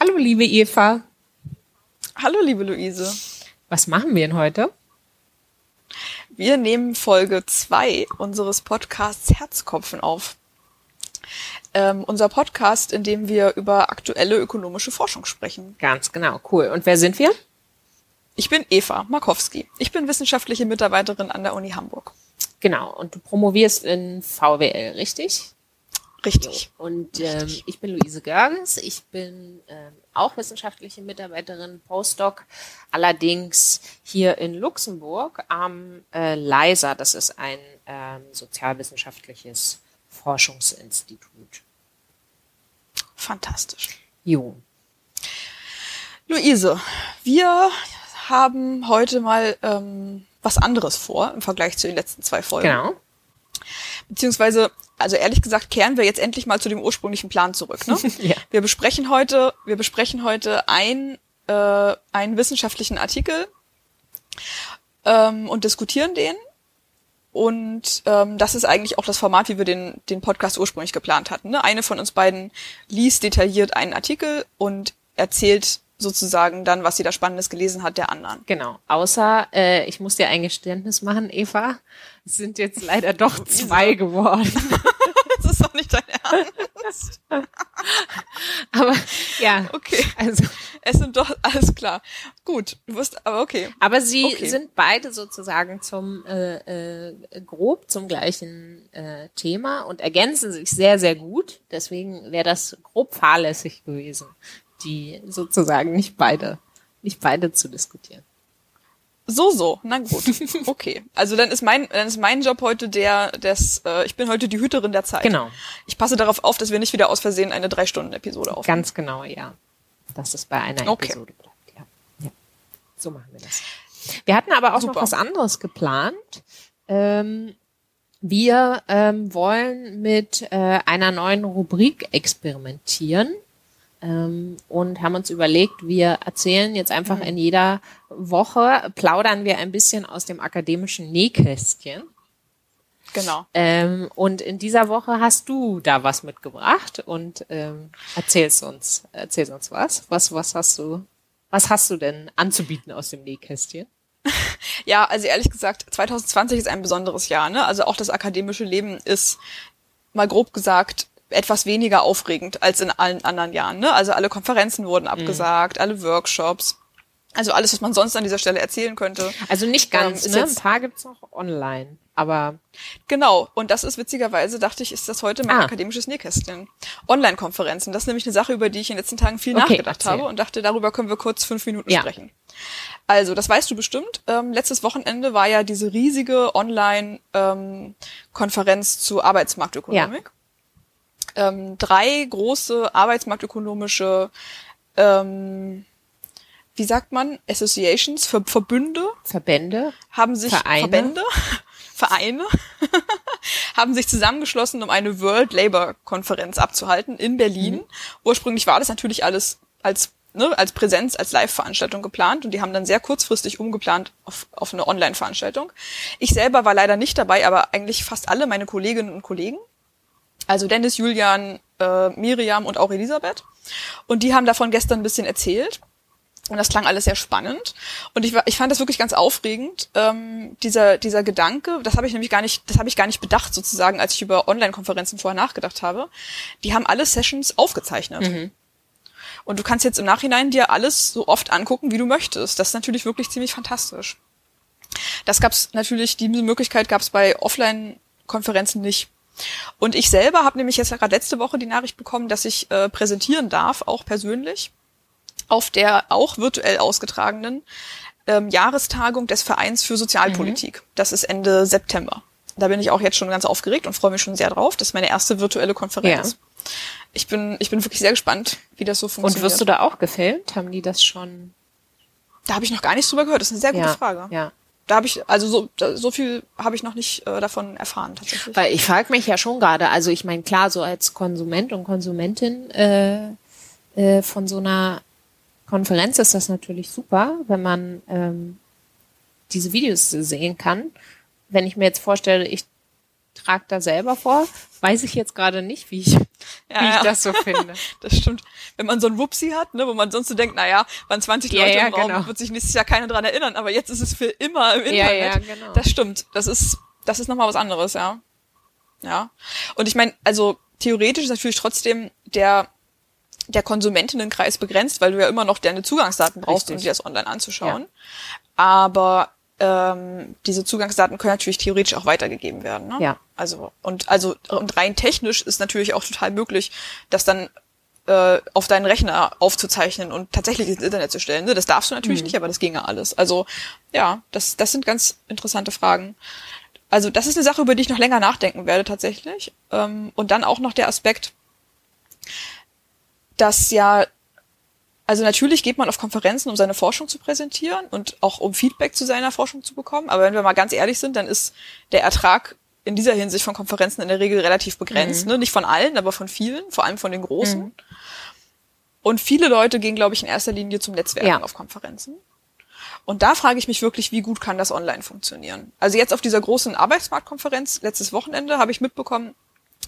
Hallo, liebe Eva. Hallo, liebe Luise. Was machen wir denn heute? Wir nehmen Folge zwei unseres Podcasts Herzkopfen auf. Ähm, unser Podcast, in dem wir über aktuelle ökonomische Forschung sprechen. Ganz genau, cool. Und wer sind wir? Ich bin Eva Markowski. Ich bin wissenschaftliche Mitarbeiterin an der Uni Hamburg. Genau. Und du promovierst in VWL, richtig? Richtig. Und ähm, ich bin Luise Görges. Ich bin ähm, auch wissenschaftliche Mitarbeiterin, Postdoc, allerdings hier in Luxemburg am äh, LISA. Das ist ein ähm, sozialwissenschaftliches Forschungsinstitut. Fantastisch. Jo. Luise, wir haben heute mal ähm, was anderes vor im Vergleich zu den letzten zwei Folgen. Genau. Beziehungsweise, also ehrlich gesagt, kehren wir jetzt endlich mal zu dem ursprünglichen Plan zurück. Ne? Ja. Wir besprechen heute, wir besprechen heute ein, äh, einen wissenschaftlichen Artikel ähm, und diskutieren den. Und ähm, das ist eigentlich auch das Format, wie wir den, den Podcast ursprünglich geplant hatten. Ne? Eine von uns beiden liest detailliert einen Artikel und erzählt sozusagen dann, was sie da Spannendes gelesen hat, der anderen. Genau. Außer, äh, ich muss dir ein Geständnis machen, Eva. Es sind jetzt leider doch zwei geworden. ist doch nicht dein Ernst. Aber ja, Okay. also. Es sind doch, alles klar. Gut, du wirst, aber okay. Aber sie Okay. sind beide sozusagen zum äh, äh, grob zum gleichen äh, Thema und ergänzen sich sehr, sehr gut. Deswegen wäre das grob fahrlässig gewesen, die sozusagen nicht beide, nicht beide zu diskutieren. So, so, na gut. Okay. Also dann ist mein, dann ist mein Job heute der, des, äh, ich bin heute die Hüterin der Zeit. Genau. Ich passe darauf auf, dass wir nicht wieder aus Versehen eine Drei-Stunden-Episode aufnehmen. Ganz genau, ja. Dass es bei einer Okay. Episode bleibt. Ja. ja. So machen wir das. Wir hatten aber auch Super. noch was anderes geplant. Ähm, wir ähm, wollen mit äh, einer neuen Rubrik experimentieren und haben uns überlegt, wir erzählen jetzt einfach in jeder Woche, plaudern wir ein bisschen aus dem akademischen Nähkästchen. Genau. Ähm, und in dieser Woche hast du da was mitgebracht und ähm, erzählst uns, erzählst uns was. Was, was hast du, was hast du denn anzubieten aus dem Nähkästchen? Ja, also ehrlich gesagt, 2020 ist ein besonderes Jahr, ne? Also auch das akademische Leben ist mal grob gesagt etwas weniger aufregend als in allen anderen Jahren, ne? Also alle Konferenzen wurden abgesagt, alle Workshops. Also alles, was man sonst an dieser Stelle erzählen könnte. Also nicht ganz, Ähm, ne? jetzt- Ein paar gibt's noch online, aber Genau, und das ist witzigerweise, dachte ich, ist das heute mein Ah. akademisches Nähkästchen. Online-Konferenzen, das ist nämlich eine Sache, über die ich in den letzten Tagen viel Okay, nachgedacht erzähl. habe und dachte, darüber können wir kurz fünf Minuten Ja. sprechen. Also, das weißt du bestimmt. Ähm, letztes Wochenende war ja diese riesige Online-Konferenz zu Arbeitsmarktökonomik. Ähm, drei große arbeitsmarktökonomische, ähm, wie sagt man, Associations, Ver Verbünde Verbände. haben sich Vereine. Verbände, Vereine haben sich zusammengeschlossen, um eine World Labour Konferenz abzuhalten in Berlin. Mhm. Ursprünglich war das natürlich alles als ne, als Präsenz, als Live-Veranstaltung geplant und die haben dann sehr kurzfristig umgeplant auf, auf eine Online-Veranstaltung. Ich selber war leider nicht dabei, aber eigentlich fast alle meine Kolleginnen und Kollegen. Also Dennis, Julian, äh, Miriam und auch Elisabeth. Und die haben davon gestern ein bisschen erzählt. Und das klang alles sehr spannend. Und ich, war, ich fand das wirklich ganz aufregend, ähm, dieser, dieser Gedanke, das habe ich nämlich gar nicht, das habe ich gar nicht bedacht sozusagen, als ich über Online-Konferenzen vorher nachgedacht habe. Die haben alle Sessions aufgezeichnet. Und du kannst jetzt im Nachhinein dir alles so oft angucken, wie du möchtest. Das ist natürlich wirklich ziemlich fantastisch. Das gab's natürlich, diese Möglichkeit gab's bei Offline-Konferenzen nicht. Und ich selber habe nämlich jetzt gerade letzte Woche die Nachricht bekommen, dass ich äh, präsentieren darf, auch persönlich, auf der auch virtuell ausgetragenen ähm, Jahrestagung des Vereins für Sozialpolitik. Das ist Ende September. Da bin ich auch jetzt schon ganz aufgeregt und freue mich schon sehr drauf. Das ist meine erste virtuelle Konferenz. Ja. Ich bin, ich bin wirklich sehr gespannt, wie das so Und funktioniert. wirst du da auch gefilmt? Haben die das schon? da habe ich noch gar nichts drüber gehört. Das ist eine sehr gute ja, Frage. Ja. Da habe ich, also so, so viel habe ich noch nicht äh, davon erfahren tatsächlich. Weil ich frage mich ja schon gerade, also ich meine, klar, so als Konsument und Konsumentin äh, äh, von so einer Konferenz ist das natürlich super, wenn man ähm, diese Videos sehen kann. Wenn ich mir jetzt vorstelle, ich trage da selber vor. Weiß ich jetzt gerade nicht, wie ich, Ja, wie ich ja. das so finde. Das stimmt. Wenn man so ein Wupsi hat, ne, wo man sonst so denkt, naja, waren 20 Ja, Leute ja, im Raum, genau. wird sich nächstes Jahr keiner dran erinnern, aber jetzt ist es für immer im Ja, Internet. ja, genau. Das stimmt. Das ist, das ist nochmal was anderes, ja. Ja. Und ich meine, also theoretisch ist natürlich trotzdem der, der Konsumentinnenkreis begrenzt, weil du ja immer noch deine Zugangsdaten brauchst, um Richtig. dir das online anzuschauen. Aber ähm, diese Zugangsdaten können natürlich theoretisch auch weitergegeben werden. Ne? Ja. Also und also und rein technisch ist natürlich auch total möglich, das dann äh, auf deinen Rechner aufzuzeichnen und tatsächlich ins Internet zu stellen. Ne? Das darfst du natürlich nicht, aber das ginge alles. Also ja, das das sind ganz interessante Fragen. Also das ist eine Sache, über die ich noch länger nachdenken werde tatsächlich. Ähm, und dann auch noch der Aspekt, dass ja also natürlich geht man auf Konferenzen, um seine Forschung zu präsentieren und auch um Feedback zu seiner Forschung zu bekommen. Aber wenn wir mal ganz ehrlich sind, dann ist der Ertrag in dieser Hinsicht von Konferenzen in der Regel relativ begrenzt. Ne? Nicht von allen, aber von vielen, vor allem von den großen. Und viele Leute gehen, glaube ich, in erster Linie zum Netzwerken Ja. auf Konferenzen. Und da frage ich mich wirklich, wie gut kann das online funktionieren? Also jetzt auf dieser großen Arbeitsmarktkonferenz letztes Wochenende habe ich mitbekommen,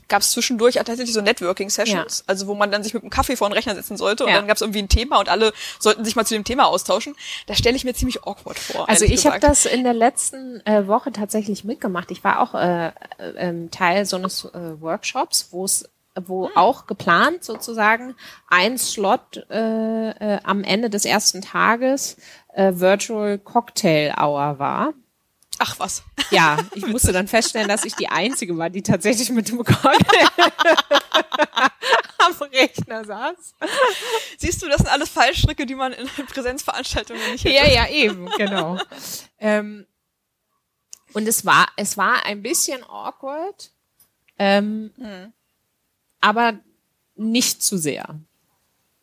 gab es zwischendurch tatsächlich so Networking-Sessions, also wo man dann sich mit einem Kaffee vor den Rechner setzen sollte und Ja. dann gab es irgendwie ein Thema und alle sollten sich mal zu dem Thema austauschen. Das stelle ich mir ziemlich awkward vor. Also ich habe das in der letzten äh, Woche tatsächlich mitgemacht. Ich war auch äh, äh, ähm, Teil so eines äh, Workshops, wo es wo Hm. auch geplant sozusagen ein Slot äh, äh, am Ende des ersten Tages äh, Virtual Cocktail Hour war. Ach was. Ja, ich musste dann feststellen, dass ich die Einzige war, die tatsächlich mit dem Cocktail am Rechner saß. Siehst du, das sind alles Fallstricke, die man in Präsenzveranstaltungen nicht hätte. Ja, ja, eben, genau. ähm, und es war, es war ein bisschen awkward, ähm, aber nicht zu sehr.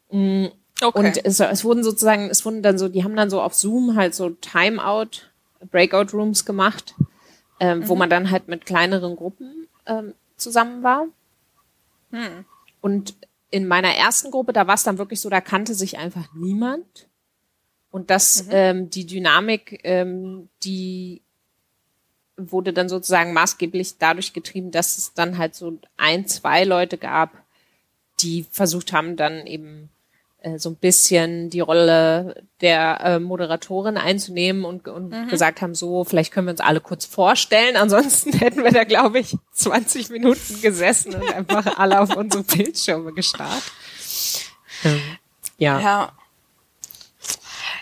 Okay. Und es, es wurden sozusagen, es wurden dann so, die haben dann so auf Zoom halt so Timeout, Breakout Rooms gemacht, ähm, wo man dann halt mit kleineren Gruppen ähm, zusammen war. Und in meiner ersten Gruppe, da war es dann wirklich so, da kannte sich einfach niemand. Und das, ähm, die Dynamik, ähm, die wurde dann sozusagen maßgeblich dadurch getrieben, dass es dann halt so ein, zwei Leute gab, die versucht haben, dann eben so ein bisschen die Rolle der äh, Moderatorin einzunehmen und, und gesagt haben, so, vielleicht können wir uns alle kurz vorstellen. Ansonsten hätten wir da, glaube ich, 20 Minuten gesessen und einfach alle auf unsere Bildschirme gestarrt. Ähm, ja. Ja.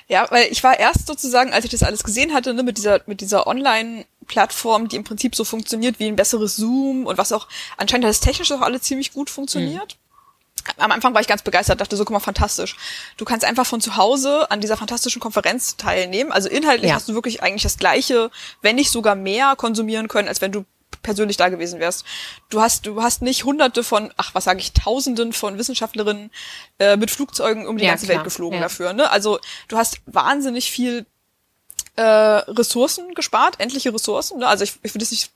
Ja, weil ich war erst sozusagen, als ich das alles gesehen hatte, ne, mit dieser, mit dieser Online-Plattform, die im Prinzip so funktioniert wie ein besseres Zoom und was auch, anscheinend hat das technisch auch alles ziemlich gut funktioniert. Am Anfang war ich ganz begeistert, dachte so, guck mal, fantastisch. Du kannst einfach von zu Hause an dieser fantastischen Konferenz teilnehmen. Also inhaltlich Ja. hast du wirklich eigentlich das Gleiche, wenn nicht sogar mehr konsumieren können, als wenn du persönlich da gewesen wärst. Du hast, du hast nicht hunderte von, ach, was sage ich, tausenden von Wissenschaftlerinnen äh, mit Flugzeugen um die Ja, ganze klar. Welt geflogen Ja. dafür. Ne? Also du hast wahnsinnig viel äh, Ressourcen gespart, endliche Ressourcen. Ne? Also ich, ich würde es nicht,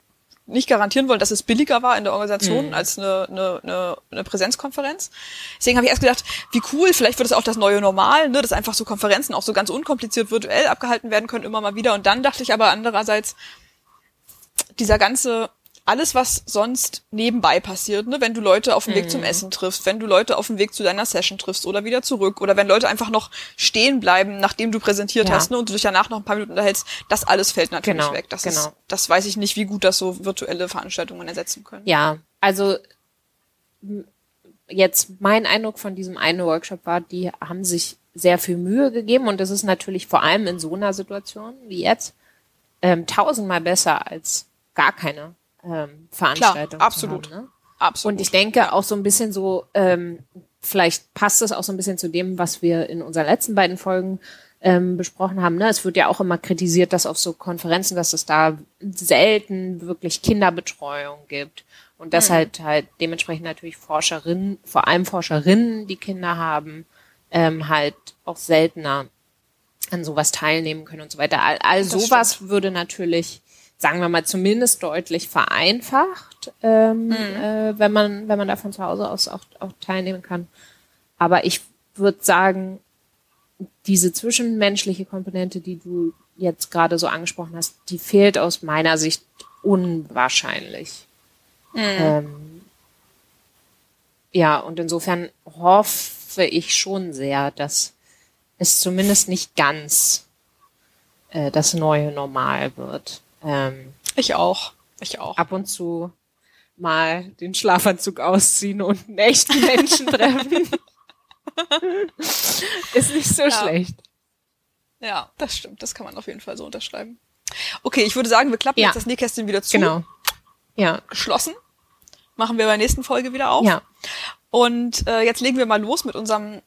nicht garantieren wollen, dass es billiger war in der Organisation als eine, eine, eine, eine Präsenzkonferenz. Deswegen habe ich erst gedacht, wie cool, vielleicht wird es auch das neue Normal, ne? dass einfach so Konferenzen auch so ganz unkompliziert virtuell abgehalten werden können, immer mal wieder. Und dann dachte ich aber andererseits, dieser ganze alles, was sonst nebenbei passiert, ne, wenn du Leute auf dem Weg zum Essen triffst, wenn du Leute auf dem Weg zu deiner Session triffst oder wieder zurück oder wenn Leute einfach noch stehen bleiben, nachdem du präsentiert Ja. hast, ne, und du dich danach noch ein paar Minuten unterhältst, das alles fällt natürlich Genau, weg. Das genau. ist, das weiß ich nicht, wie gut das so virtuelle Veranstaltungen ersetzen können. Ja, also jetzt mein Eindruck von diesem einen Workshop war, die haben sich sehr viel Mühe gegeben und das ist natürlich vor allem in so einer Situation wie jetzt ähm, tausendmal besser als gar keine ähm, Veranstaltung. absolut. Zu haben, ne? Absolut. Und ich denke auch so ein bisschen so, ähm, vielleicht passt es auch so ein bisschen zu dem, was wir in unseren letzten beiden Folgen ähm, besprochen haben. Ne? Es wird ja auch immer kritisiert, dass auf so Konferenzen, dass es da selten wirklich Kinderbetreuung gibt. Und dass halt halt dementsprechend natürlich Forscherinnen, vor allem Forscherinnen, die Kinder haben, ähm, halt auch seltener an sowas teilnehmen können und so weiter. All, all Das sowas würde natürlich, sagen wir mal, zumindest deutlich vereinfacht, ähm, äh, wenn man, wenn man da von zu Hause aus auch, auch teilnehmen kann. Aber ich würde sagen, diese zwischenmenschliche Komponente, die du jetzt gerade so angesprochen hast, die fehlt aus meiner Sicht unwahrscheinlich. Ähm, ja, und insofern hoffe ich schon sehr, dass es zumindest nicht ganz äh, das neue Normal wird. Ähm, Ich auch. Ich auch. ab und zu mal den Schlafanzug ausziehen und einen echten Menschen treffen. Ist nicht so Ja. schlecht. Ja, das stimmt. Das kann man auf jeden Fall so unterschreiben. Okay, ich würde sagen, wir klappen Ja. jetzt das Nähkästchen wieder zu. Genau. Ja, Geschlossen. Machen wir bei der nächsten Folge wieder auf. ja, Und äh, jetzt legen wir mal los mit unserem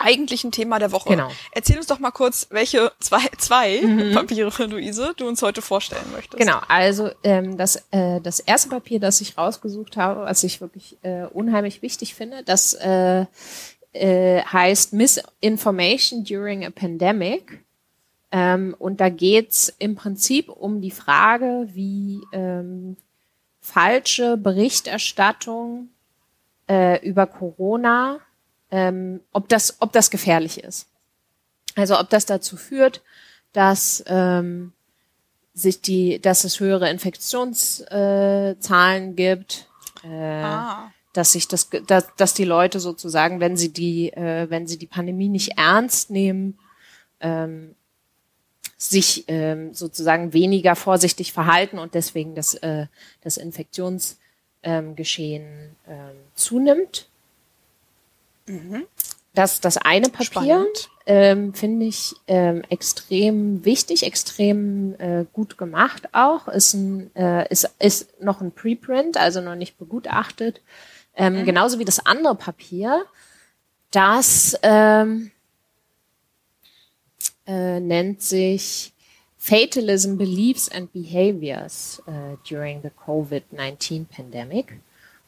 eigentlichen Thema der Woche. Genau. Erzähl uns doch mal kurz, welche zwei, zwei Papiere, Luise, du uns heute vorstellen möchtest. Mhm. genau. Also ähm, das, äh, das erste Papier, das ich rausgesucht habe, was ich wirklich äh, unheimlich wichtig finde, das äh, äh, heißt Misinformation During a Pandemic. Ähm, und da geht's im Prinzip um die Frage, wie ähm, falsche Berichterstattung äh, über Corona, ähm, ob das, ob das gefährlich ist. Also ob das dazu führt, dass ähm, sich die, dass es höhere Infektionszahlen äh, gibt, äh, Ah. dass sich das, dass, dass die Leute sozusagen, wenn sie die, äh, wenn sie die Pandemie nicht ernst nehmen, ähm, sich ähm, sozusagen weniger vorsichtig verhalten und deswegen das, äh, das Infektionsgeschehen ähm, ähm, zunimmt. Das das eine Papier ähm, finde ich ähm, extrem wichtig, extrem äh, gut gemacht auch. Ist ein äh, ist ist noch ein Preprint, also noch nicht begutachtet. Ähm, Genauso wie das andere Papier, das ähm, äh, nennt sich Fatalism Beliefs and Behaviors äh, during the COVID-19 Pandemic.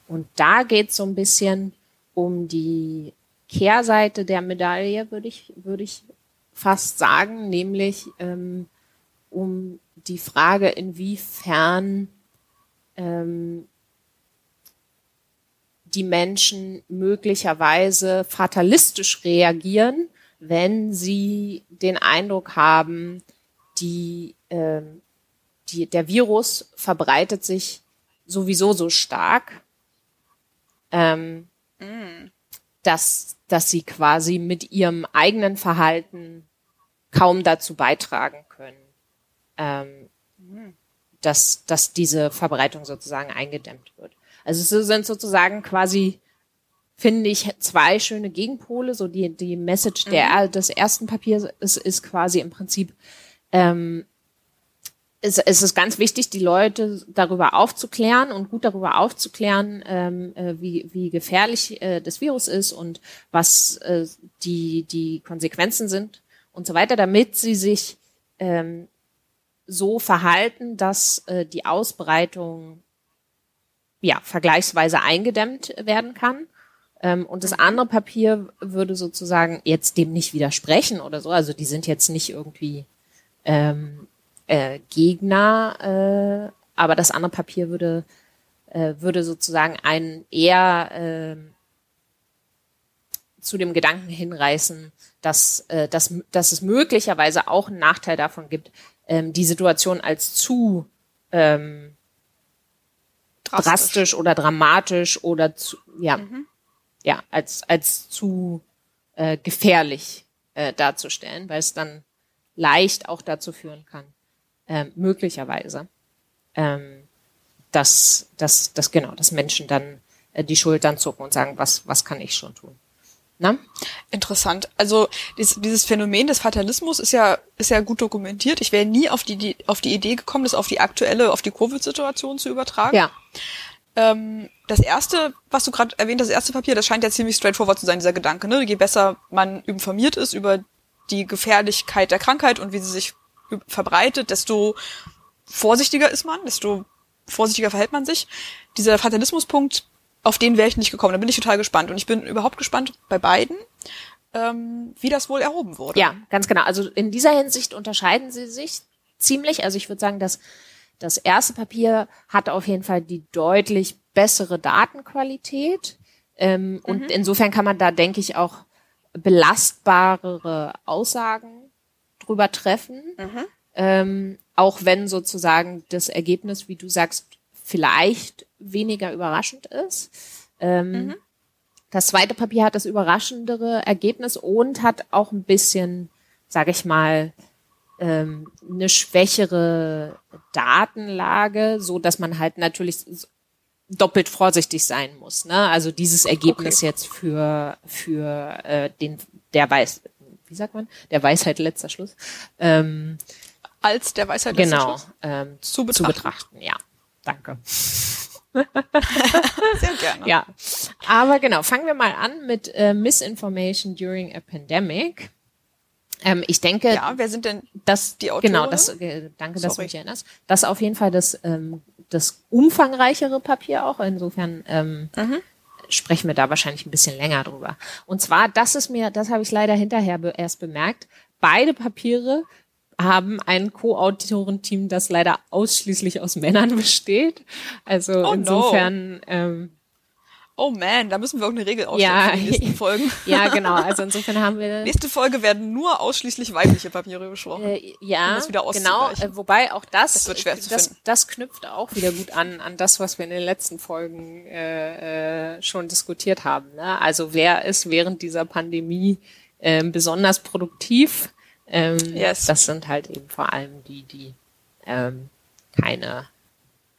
Und da geht es so ein bisschen um die Kehrseite der Medaille, würde ich, würde ich fast sagen, nämlich ähm, um die Frage, inwiefern ähm, die Menschen möglicherweise fatalistisch reagieren, wenn sie den Eindruck haben, die, ähm, die, der Virus verbreitet sich sowieso so stark, ähm, dass, dass sie quasi mit ihrem eigenen Verhalten kaum dazu beitragen können, ähm, dass, dass diese Verbreitung sozusagen eingedämmt wird. Also es sind sozusagen quasi, finde ich, zwei schöne Gegenpole. So die, die Message der, des ersten Papiers ist, ist quasi im Prinzip, ähm, es, es ist ganz wichtig, die Leute darüber aufzuklären und gut darüber aufzuklären, ähm, äh, wie, wie gefährlich äh, das Virus ist und was äh, die, die Konsequenzen sind und so weiter, damit sie sich ähm, so verhalten, dass äh, die Ausbreitung ja vergleichsweise eingedämmt werden kann. Ähm, und das andere Papier würde sozusagen jetzt dem nicht widersprechen oder so. Also die sind jetzt nicht irgendwie ähm, äh, Gegner, äh, aber das andere Papier würde äh, würde sozusagen einen eher ähm, zu dem Gedanken hinreißen, dass, äh, dass, dass es möglicherweise auch einen Nachteil davon gibt, ähm, die Situation als zu ähm, drastisch. oder dramatisch oder zu, ja, ja, als, als zu äh, gefährlich äh, darzustellen, weil es dann leicht auch dazu führen kann, ähm, möglicherweise, ähm, dass, dass, dass genau, dass Menschen dann äh, die Schultern zucken und sagen, was, was kann ich schon tun? Na? Interessant. Also dieses, dieses Phänomen des Fatalismus ist ja ist ja gut dokumentiert. Ich wäre nie auf die, die auf die Idee gekommen, das auf die aktuelle, auf die Covid-Situation zu übertragen. Ja, Ähm, das erste, was du gerade erwähnt, hast, das erste Papier, das scheint ja ziemlich straightforward zu sein, dieser Gedanke. Ne? Je besser man informiert ist über die Gefährlichkeit der Krankheit und wie sie sich verbreitet, desto vorsichtiger ist man, desto vorsichtiger verhält man sich. Dieser Fatalismuspunkt, auf den wäre ich nicht gekommen. Da bin ich total gespannt. Und ich bin überhaupt gespannt bei beiden, ähm, wie das wohl erhoben wurde. Ja, ganz genau. Also in dieser Hinsicht unterscheiden sie sich ziemlich. Also ich würde sagen, dass das erste Papier hat auf jeden Fall die deutlich bessere Datenqualität. Ähm, Und insofern kann man da, denke ich, auch belastbarere Aussagen drüber treffen. Ähm, auch wenn sozusagen das Ergebnis, wie du sagst, vielleicht weniger überraschend ist. Ähm, mhm. Das zweite Papier hat das überraschendere Ergebnis und hat auch ein bisschen, sage ich mal, ähm, eine schwächere Datenlage, so dass man halt natürlich doppelt vorsichtig sein muss. Ne? Also dieses Ergebnis okay. jetzt für für äh, den der weiß, wie sagt man, der Weisheit letzter Schluss. Ähm, Als der Weisheit letzter genau, Schluss. Ähm, zu betrachten. Zu betrachten, ja. Danke. Sehr gerne. Ja, aber genau, fangen wir mal an mit äh, Misinformation during a Pandemic. Ähm, ich denke, ja, wer sind denn das, die Autoren? Genau, das, äh, danke, dass du mich erinnerst. Das ist auf jeden Fall das, ähm, das umfangreichere Papier auch. Insofern ähm, mhm. Sprechen wir da wahrscheinlich ein bisschen länger drüber. Und zwar, das ist mir, das habe ich leider hinterher be erst bemerkt. Beide Papiere haben ein Co-Autorenteam, das leider ausschließlich aus Männern besteht. Also oh insofern no. ähm, Oh man, da müssen wir auch eine Regel aufstellen ja, für die nächsten Folgen. Ja, genau. Also insofern haben wir. Nächste Folge werden nur ausschließlich weibliche Papiere besprochen. Äh, ja, um genau. Äh, wobei auch das, das, wird schwer zu das, finden. das knüpft auch wieder gut an an das, was wir in den letzten Folgen äh, äh, schon diskutiert haben. Ne? Also wer ist während dieser Pandemie äh, besonders produktiv? Ähm, yes. Das sind halt eben vor allem die, die ähm, keine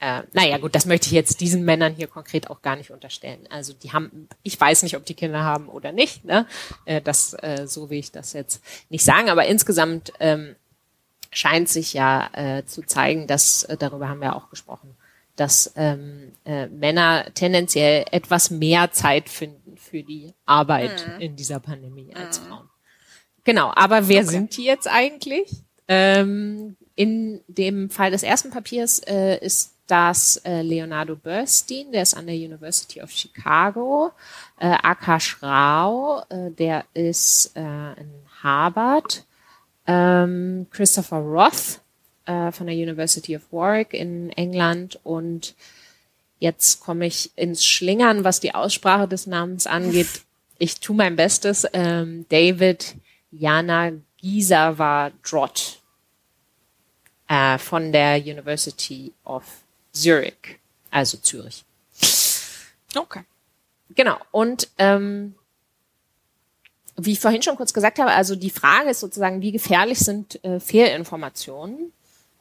äh, naja, gut, das möchte ich jetzt diesen Männern hier konkret auch gar nicht unterstellen. Also die haben, ich weiß nicht, ob die Kinder haben oder nicht. Ne? Äh, das, äh, so will ich das jetzt nicht sagen. Aber insgesamt ähm, scheint sich ja äh, zu zeigen, dass äh, darüber haben wir auch gesprochen, dass ähm, äh, Männer tendenziell etwas mehr Zeit finden für die Arbeit mhm. in dieser Pandemie als mhm. Frauen. Genau, aber wer okay. sind die jetzt eigentlich? Ähm, in dem Fall des ersten Papiers äh, ist dass äh, Leonardo Burstein, der ist an der University of Chicago, äh, Akash Rao, äh, der ist äh, in Harvard, ähm, Christopher Roth äh, von der University of Warwick in England und jetzt komme ich ins Schlingern, was die Aussprache des Namens angeht. Ich tue mein Bestes. Ähm, David Jana Gisawa Drott äh, von der University of Zurich, also Zürich. Okay. Genau. Und ähm, wie ich vorhin schon kurz gesagt habe, also die Frage ist sozusagen, wie gefährlich sind äh, Fehlinformationen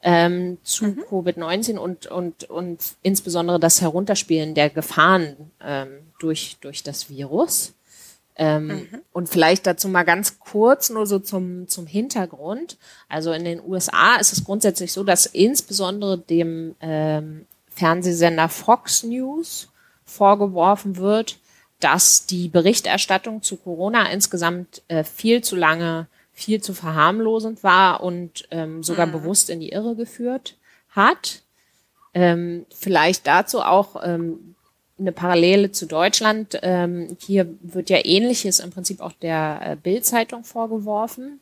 ähm, zu mhm. Covid-19 und, und, und insbesondere das Herunterspielen der Gefahren ähm, durch, durch das Virus. Ähm, mhm. Und vielleicht dazu mal ganz kurz nur so zum, zum Hintergrund. Also in den USA ist es grundsätzlich so, dass insbesondere dem ähm, Fernsehsender Fox News vorgeworfen wird, dass die Berichterstattung zu Corona insgesamt äh, viel zu lange, viel zu verharmlosend war und ähm, sogar mhm. bewusst in die Irre geführt hat. Ähm, vielleicht dazu auch ähm, eine Parallele zu Deutschland. Ähm, hier wird ja Ähnliches im Prinzip auch der äh, Bild-Zeitung vorgeworfen,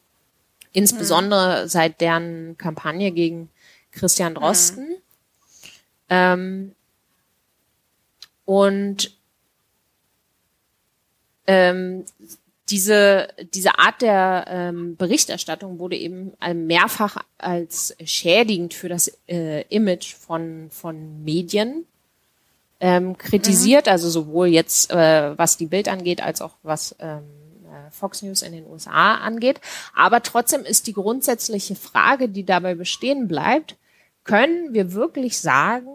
insbesondere mhm. seit deren Kampagne gegen Christian Drosten. Mhm. Ähm, und ähm, diese, diese Art der ähm, Berichterstattung wurde eben mehrfach als schädigend für das äh, Image von, von Medien ähm, kritisiert, mhm. also sowohl jetzt, äh, was die Bild angeht, als auch was ähm, äh, Fox News in den USA angeht. Aber trotzdem ist die grundsätzliche Frage, die dabei bestehen bleibt, können wir wirklich sagen,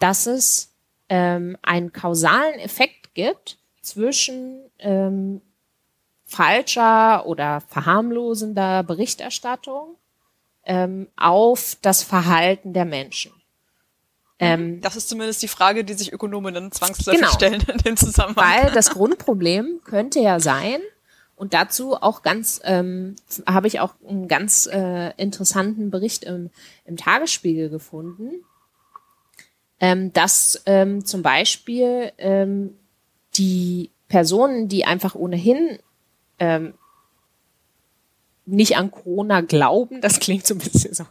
dass es ähm, einen kausalen Effekt gibt zwischen ähm, falscher oder verharmlosender Berichterstattung ähm, auf das Verhalten der Menschen. Ähm, das ist zumindest die Frage, die sich Ökonominnen zwangsläufig genau, stellen in dem Zusammenhang. Weil das Grundproblem könnte ja sein, und dazu auch ganz, ähm, habe ich auch einen ganz äh, interessanten Bericht im, im Tagesspiegel gefunden, ähm, dass ähm, zum Beispiel ähm, die Personen, die einfach ohnehin ähm, nicht an Corona glauben, das klingt so ein bisschen so,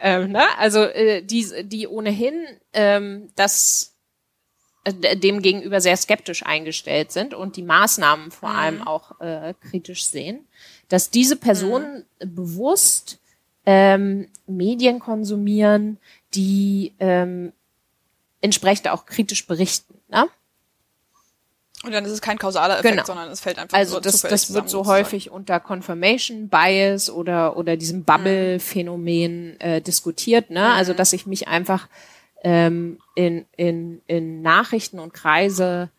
ähm, ne? also äh, die, die ohnehin ähm, das äh, dem gegenüber sehr skeptisch eingestellt sind und die Maßnahmen vor mhm. allem auch äh, kritisch sehen, dass diese Personen mhm. bewusst ähm, Medien konsumieren, die ähm, entsprechend auch kritisch berichten. Ne? Und dann ist es kein kausaler Effekt, Genau. sondern es fällt einfach Also nur das, das wird so häufig unter Confirmation Bias oder oder diesem Bubble-Phänomen äh, diskutiert. Ne? Also dass ich mich einfach ähm, in, in, in Nachrichten und Kreise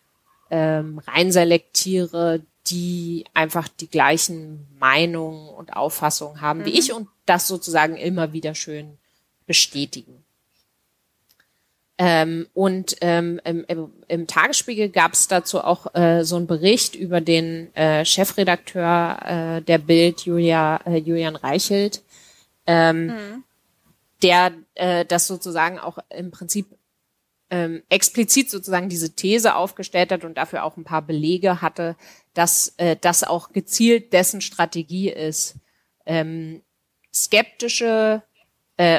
ähm, reinselektiere, die einfach die gleichen Meinungen und Auffassungen haben wie ich und das sozusagen immer wieder schön bestätigen. Ähm, und ähm, im, im, Tagesspiegel gab es dazu auch äh, so einen Bericht über den äh, Chefredakteur äh, der Bild, Julia, äh, Julian Reichelt, ähm, der äh, das sozusagen auch im Prinzip ähm, explizit sozusagen diese These aufgestellt hat und dafür auch ein paar Belege hatte, dass äh, das auch gezielt dessen Strategie ist, ähm, skeptische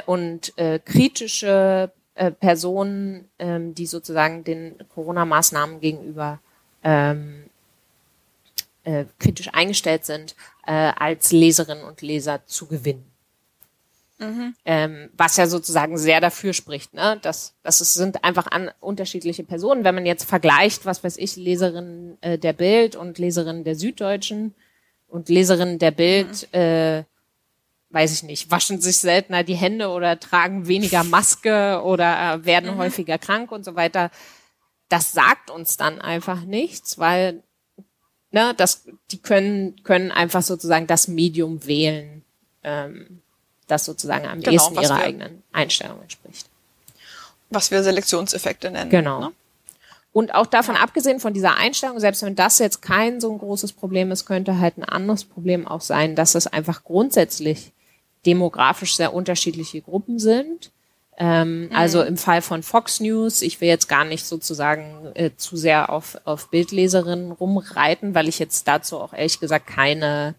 und kritische äh, Personen, ähm, die sozusagen den Corona-Maßnahmen gegenüber ähm, äh, kritisch eingestellt sind, äh, als Leserinnen und Leser zu gewinnen. Ähm, was ja sozusagen sehr dafür spricht, ne? dass, dass es sind einfach an, unterschiedliche Personen. Wenn man jetzt vergleicht, was weiß ich, Leserinnen äh, der Bild und Leserinnen der Süddeutschen und Leserinnen der Bild, äh, weiß ich nicht, waschen sich seltener die Hände oder tragen weniger Maske oder äh, werden häufiger krank und so weiter. Das sagt uns dann einfach nichts, weil ne, das, die können, können einfach sozusagen das Medium wählen, ähm, das sozusagen am Genau, ehesten ihrer wir- eigenen Einstellung entspricht. Was wir Selektionseffekte nennen. Genau. Ne? Und auch davon abgesehen von dieser Einstellung, selbst wenn das jetzt kein so ein großes Problem ist, könnte halt ein anderes Problem auch sein, dass es einfach grundsätzlich demografisch sehr unterschiedliche Gruppen sind. Ähm, Also im Fall von Fox News, ich will jetzt gar nicht sozusagen äh, zu sehr auf, auf Bildleserinnen rumreiten, weil ich jetzt dazu auch ehrlich gesagt keine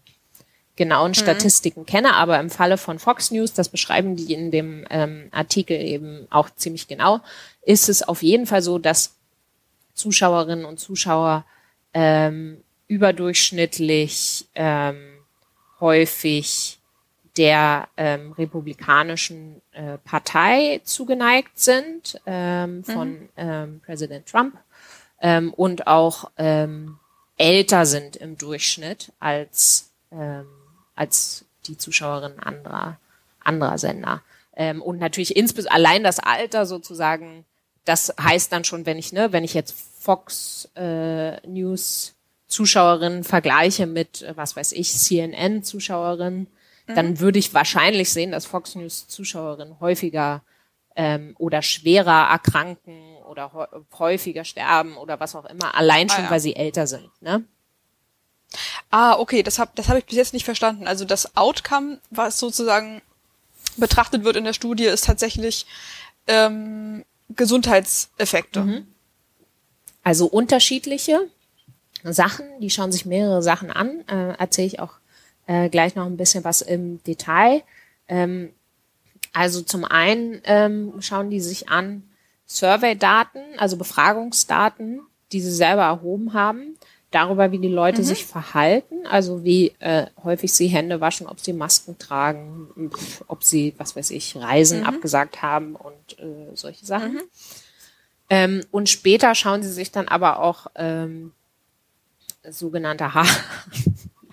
genauen Statistiken kenne, aber im Falle von Fox News, das beschreiben die in dem ähm, Artikel eben auch ziemlich genau, ist es auf jeden Fall so, dass Zuschauerinnen und Zuschauer ähm, überdurchschnittlich ähm, häufig der ähm, republikanischen äh, Partei zugeneigt sind ähm, von ähm, Präsident Trump ähm, und auch ähm, älter sind im Durchschnitt als ähm, als die Zuschauerinnen anderer anderer Sender. Ähm, und natürlich insbesondere allein das Alter sozusagen das heißt dann schon, wenn ich, ne, wenn ich jetzt Fox äh, News Zuschauerinnen vergleiche mit, äh, was weiß ich, CNN Zuschauerinnen, dann würde ich wahrscheinlich sehen, dass Fox News Zuschauerinnen häufiger ähm, oder schwerer erkranken oder häu- häufiger sterben oder was auch immer, allein schon, Ah, ja. weil sie älter sind. Ne? Ah, okay, das habe das hab ich bis jetzt nicht verstanden. Also das Outcome, was sozusagen betrachtet wird in der Studie, ist tatsächlich ähm, Gesundheitseffekte. Also unterschiedliche Sachen, die schauen sich mehrere Sachen an. Äh, Erzähle ich auch äh, gleich noch ein bisschen was im Detail. Ähm, also zum einen ähm, schauen die sich an Survey-Daten, also Befragungsdaten, die sie selber erhoben haben, darüber, wie die Leute sich verhalten, also wie äh, häufig sie Hände waschen, ob sie Masken tragen, ob sie, was weiß ich, Reisen abgesagt haben und äh, solche Sachen. Ähm, und später schauen sie sich dann aber auch ähm, sogenannte ha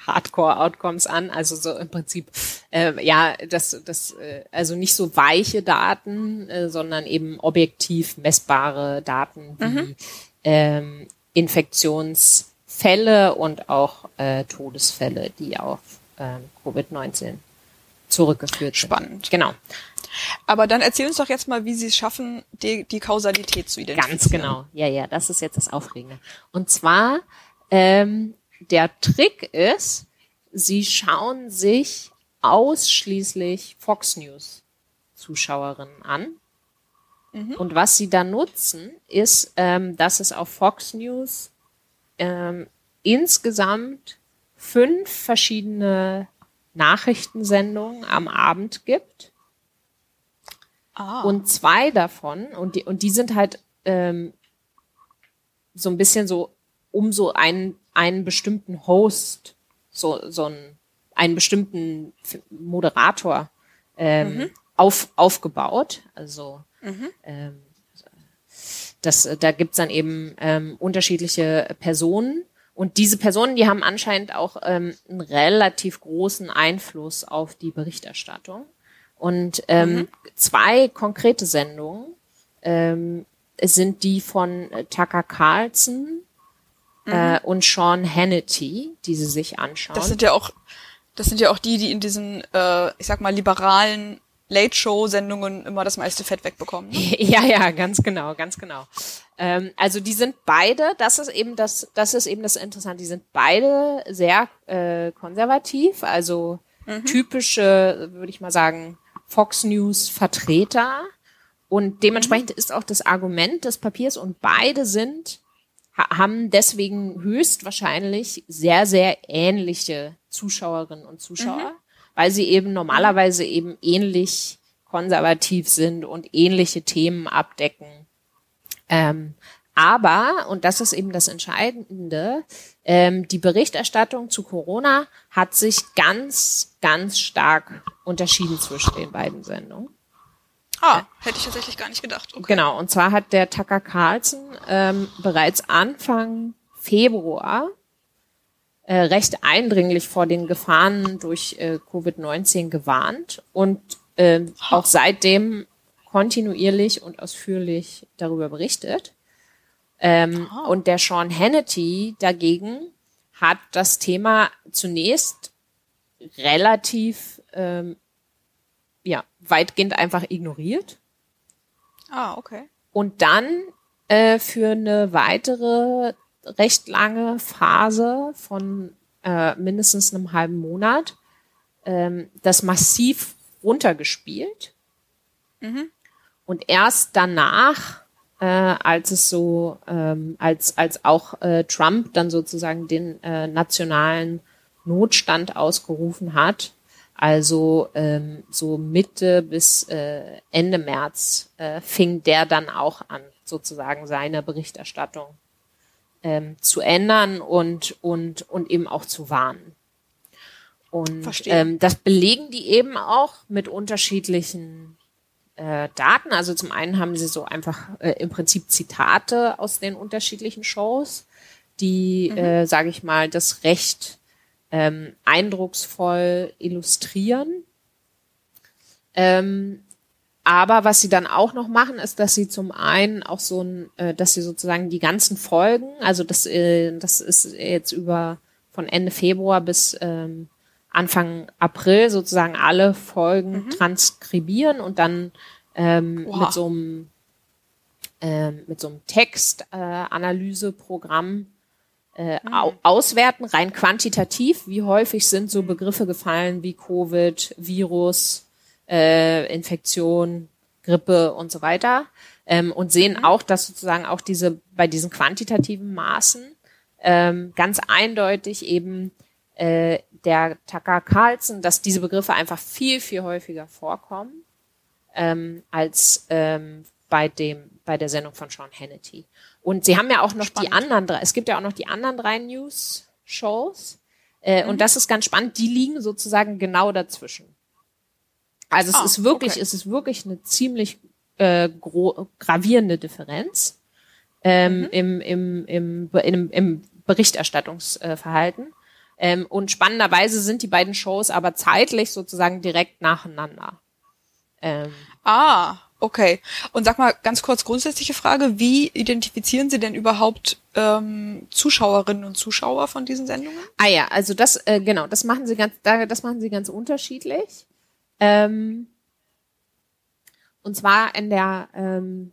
Hardcore-Outcomes an, also so im Prinzip, äh, ja, das, das, äh, also nicht so weiche Daten, äh, sondern eben objektiv messbare Daten wie ähm, Infektionsfälle und auch äh, Todesfälle, die auf ähm, Covid-19 zurückgeführt sind. Spannend. Genau. Aber dann erzähl uns doch jetzt mal, wie sie es schaffen, die, die Kausalität zu identifizieren. Ganz genau. Ja, ja, das ist jetzt das Aufregende. Und zwar, ähm, der Trick ist, sie schauen sich ausschließlich Fox News Zuschauerinnen an. Und was sie da nutzen, ist, ähm, dass es auf Fox News ähm, insgesamt fünf verschiedene Nachrichtensendungen am Abend gibt. Ah, Und zwei davon, und die, und die sind halt ähm, so ein bisschen so um so einen, einen bestimmten Host, so, so einen, einen bestimmten Moderator ähm, auf, aufgebaut. Also ähm, das, da gibt's dann eben ähm, unterschiedliche Personen. Und diese Personen, die haben anscheinend auch ähm, einen relativ großen Einfluss auf die Berichterstattung. Und ähm, mhm. zwei konkrete Sendungen ähm, sind die von Tucker Carlson mhm. äh, und Sean Hannity, die sie sich anschauen. Das sind ja auch, das sind ja auch die, die in diesen, äh, ich sag mal, liberalen Late-Show-Sendungen immer das meiste Fett wegbekommen. Ne? Ja, ja, ganz genau, ganz genau. Ähm, also die sind beide, das ist eben das, das ist eben das Interessante, die sind beide sehr äh, konservativ, also mhm. typische, würde ich mal sagen, Fox News Vertreter. Und dementsprechend mhm. ist auch das Argument des Papiers und beide sind, haben deswegen höchstwahrscheinlich sehr, sehr ähnliche Zuschauerinnen und Zuschauer. Mhm weil sie eben normalerweise eben ähnlich konservativ sind und ähnliche Themen abdecken. Ähm, aber, und das ist eben das Entscheidende, ähm, die Berichterstattung zu Corona hat sich ganz, ganz stark unterschieden zwischen den beiden Sendungen. Ah, hätte ich tatsächlich gar nicht gedacht. Okay. Genau, und zwar hat der Tucker Carlson ähm, bereits Anfang Februar äh, recht eindringlich vor den Gefahren durch äh, Covid-19 gewarnt und äh, auch seitdem kontinuierlich und ausführlich darüber berichtet. Ähm, oh. Und der Sean Hannity dagegen hat das Thema zunächst relativ ähm, ja weitgehend einfach ignoriert. Ah, okay. Und dann äh, für eine weitere recht lange Phase von äh, mindestens einem halben Monat ähm, das massiv runtergespielt. Mhm. Und erst danach, äh, als es so, ähm, als, als auch äh, Trump dann sozusagen den äh, nationalen Notstand ausgerufen hat, also ähm, so Mitte bis äh, Ende März äh, fing der dann auch an, sozusagen seine Berichterstattung ähm, zu ändern und, und, und eben auch zu warnen. Und ähm, das belegen die eben auch mit unterschiedlichen äh, Daten. Also zum einen haben sie so einfach äh, im Prinzip Zitate aus den unterschiedlichen Shows, die, mhm. äh, sage ich mal, das recht ähm, eindrucksvoll illustrieren. Ähm, aber was sie dann auch noch machen, ist, dass sie zum einen auch so ein, äh, dass sie sozusagen die ganzen Folgen, also das, äh, das ist jetzt über von Ende Februar bis ähm, Anfang April sozusagen alle Folgen mhm. transkribieren und dann ähm, mit so einem äh, mit so einem Textanalyseprogramm äh, mhm. au auswerten, rein quantitativ, wie häufig sind so Begriffe gefallen wie Covid, Virus, äh, Infektion, Grippe und so weiter. Ähm, und sehen mhm. auch, dass sozusagen auch diese bei diesen quantitativen Maßen ähm, ganz eindeutig eben äh, der Tucker Carlson, dass diese Begriffe einfach viel, viel häufiger vorkommen ähm, als ähm, bei dem bei der Sendung von Sean Hannity. Und sie haben ja auch noch spannend. die anderen drei, es gibt ja auch noch die anderen drei News-Shows. Äh, mhm. Und das ist ganz spannend, die liegen sozusagen genau dazwischen. Also es ah, ist wirklich, okay. es ist wirklich eine ziemlich äh, gravierende Differenz ähm, mhm. im, im, im, im, im Berichterstattungsverhalten. Ähm, und spannenderweise sind die beiden Shows aber zeitlich sozusagen direkt nacheinander. Ähm, ah, okay. Und sag mal ganz kurz grundsätzliche Frage, wie identifizieren Sie denn überhaupt ähm, Zuschauerinnen und Zuschauer von diesen Sendungen? Ah ja, also das äh, genau, das machen Sie ganz, das machen Sie ganz unterschiedlich. Ähm, und zwar in der ähm,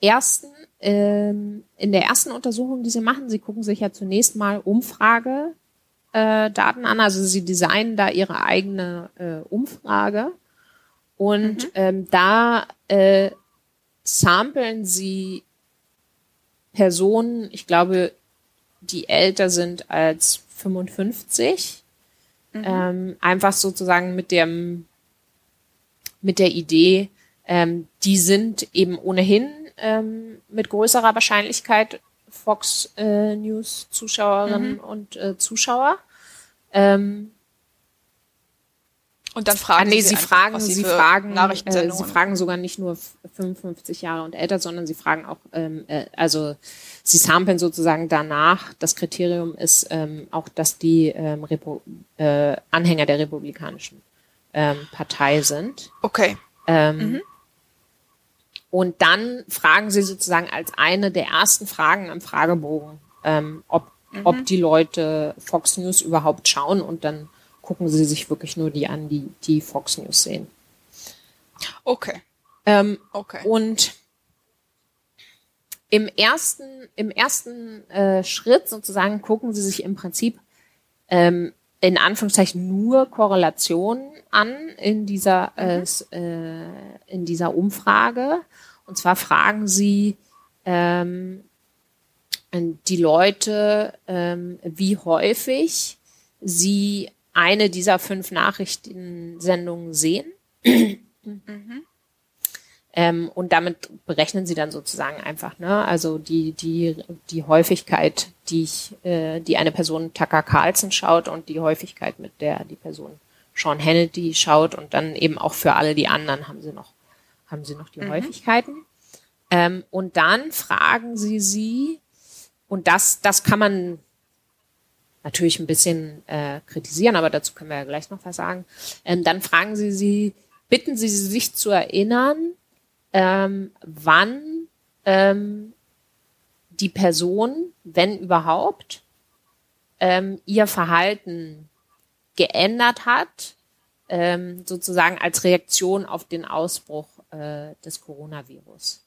ersten, ähm, in der ersten Untersuchung, die sie machen, sie gucken sich ja zunächst mal Umfrage äh, an, also sie designen da ihre eigene äh, Umfrage und mhm. ähm, da äh, samplen sie Personen, ich glaube, die älter sind als 55 Mhm. Ähm, einfach sozusagen mit dem, mit der Idee, ähm, die sind eben ohnehin ähm, mit größerer Wahrscheinlichkeit Fox äh, News Zuschauerinnen mhm. und äh, Zuschauer. Ähm, Und dann fragen ah, nee, sie, sie einfach, fragen, sie, sie fragen, äh, sie fragen sogar nicht nur 55 Jahre und älter, sondern sie fragen auch, ähm, äh, also sie samplen sozusagen danach. Das Kriterium ist ähm, auch, dass die ähm, Repu äh, Anhänger der republikanischen ähm, Partei sind. Okay. Ähm, Und dann fragen sie sozusagen als eine der ersten Fragen am Fragebogen, ähm, ob, ob die Leute Fox News überhaupt schauen und dann gucken sie sich wirklich nur die an, die, die Fox News sehen. Okay. Ähm, Okay. und im ersten, im ersten äh, Schritt sozusagen gucken sie sich im Prinzip ähm, in Anführungszeichen nur Korrelationen an in dieser, äh, s- äh, in dieser Umfrage. Und zwar fragen sie ähm, die Leute, ähm, wie häufig sie eine dieser fünf Nachrichtensendungen sehen. Ähm, und damit berechnen sie dann sozusagen einfach, ne, also die, die, die Häufigkeit, die ich, äh, die eine Person Tucker Carlson schaut und die Häufigkeit, mit der die Person Sean Hannity schaut und dann eben auch für alle die anderen haben sie noch, haben sie noch die Häufigkeiten. Ähm, und dann fragen sie sie, und das, das kann man natürlich ein bisschen äh, kritisieren, aber dazu können wir ja gleich noch was sagen. Ähm, dann fragen sie sie, bitten sie sie sich zu erinnern, ähm, wann ähm, die Person, wenn überhaupt, ähm, ihr Verhalten geändert hat, ähm, sozusagen als Reaktion auf den Ausbruch äh, des Coronavirus.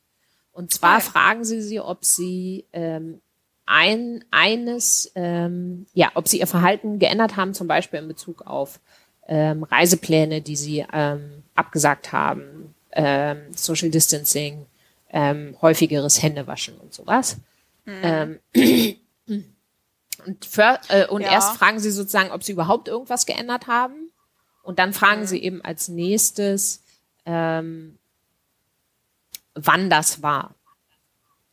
Und zwar fragen sie sie, ob sie ähm, ein, eines, ähm, ja, ob sie ihr Verhalten geändert haben, zum Beispiel in Bezug auf ähm, Reisepläne, die sie ähm, abgesagt haben, ähm, Social Distancing, ähm, häufigeres Händewaschen und sowas. Ähm, und für, äh, und Ja. erst fragen sie sozusagen, ob sie überhaupt irgendwas geändert haben. Und dann fragen sie eben als nächstes, ähm, wann das war,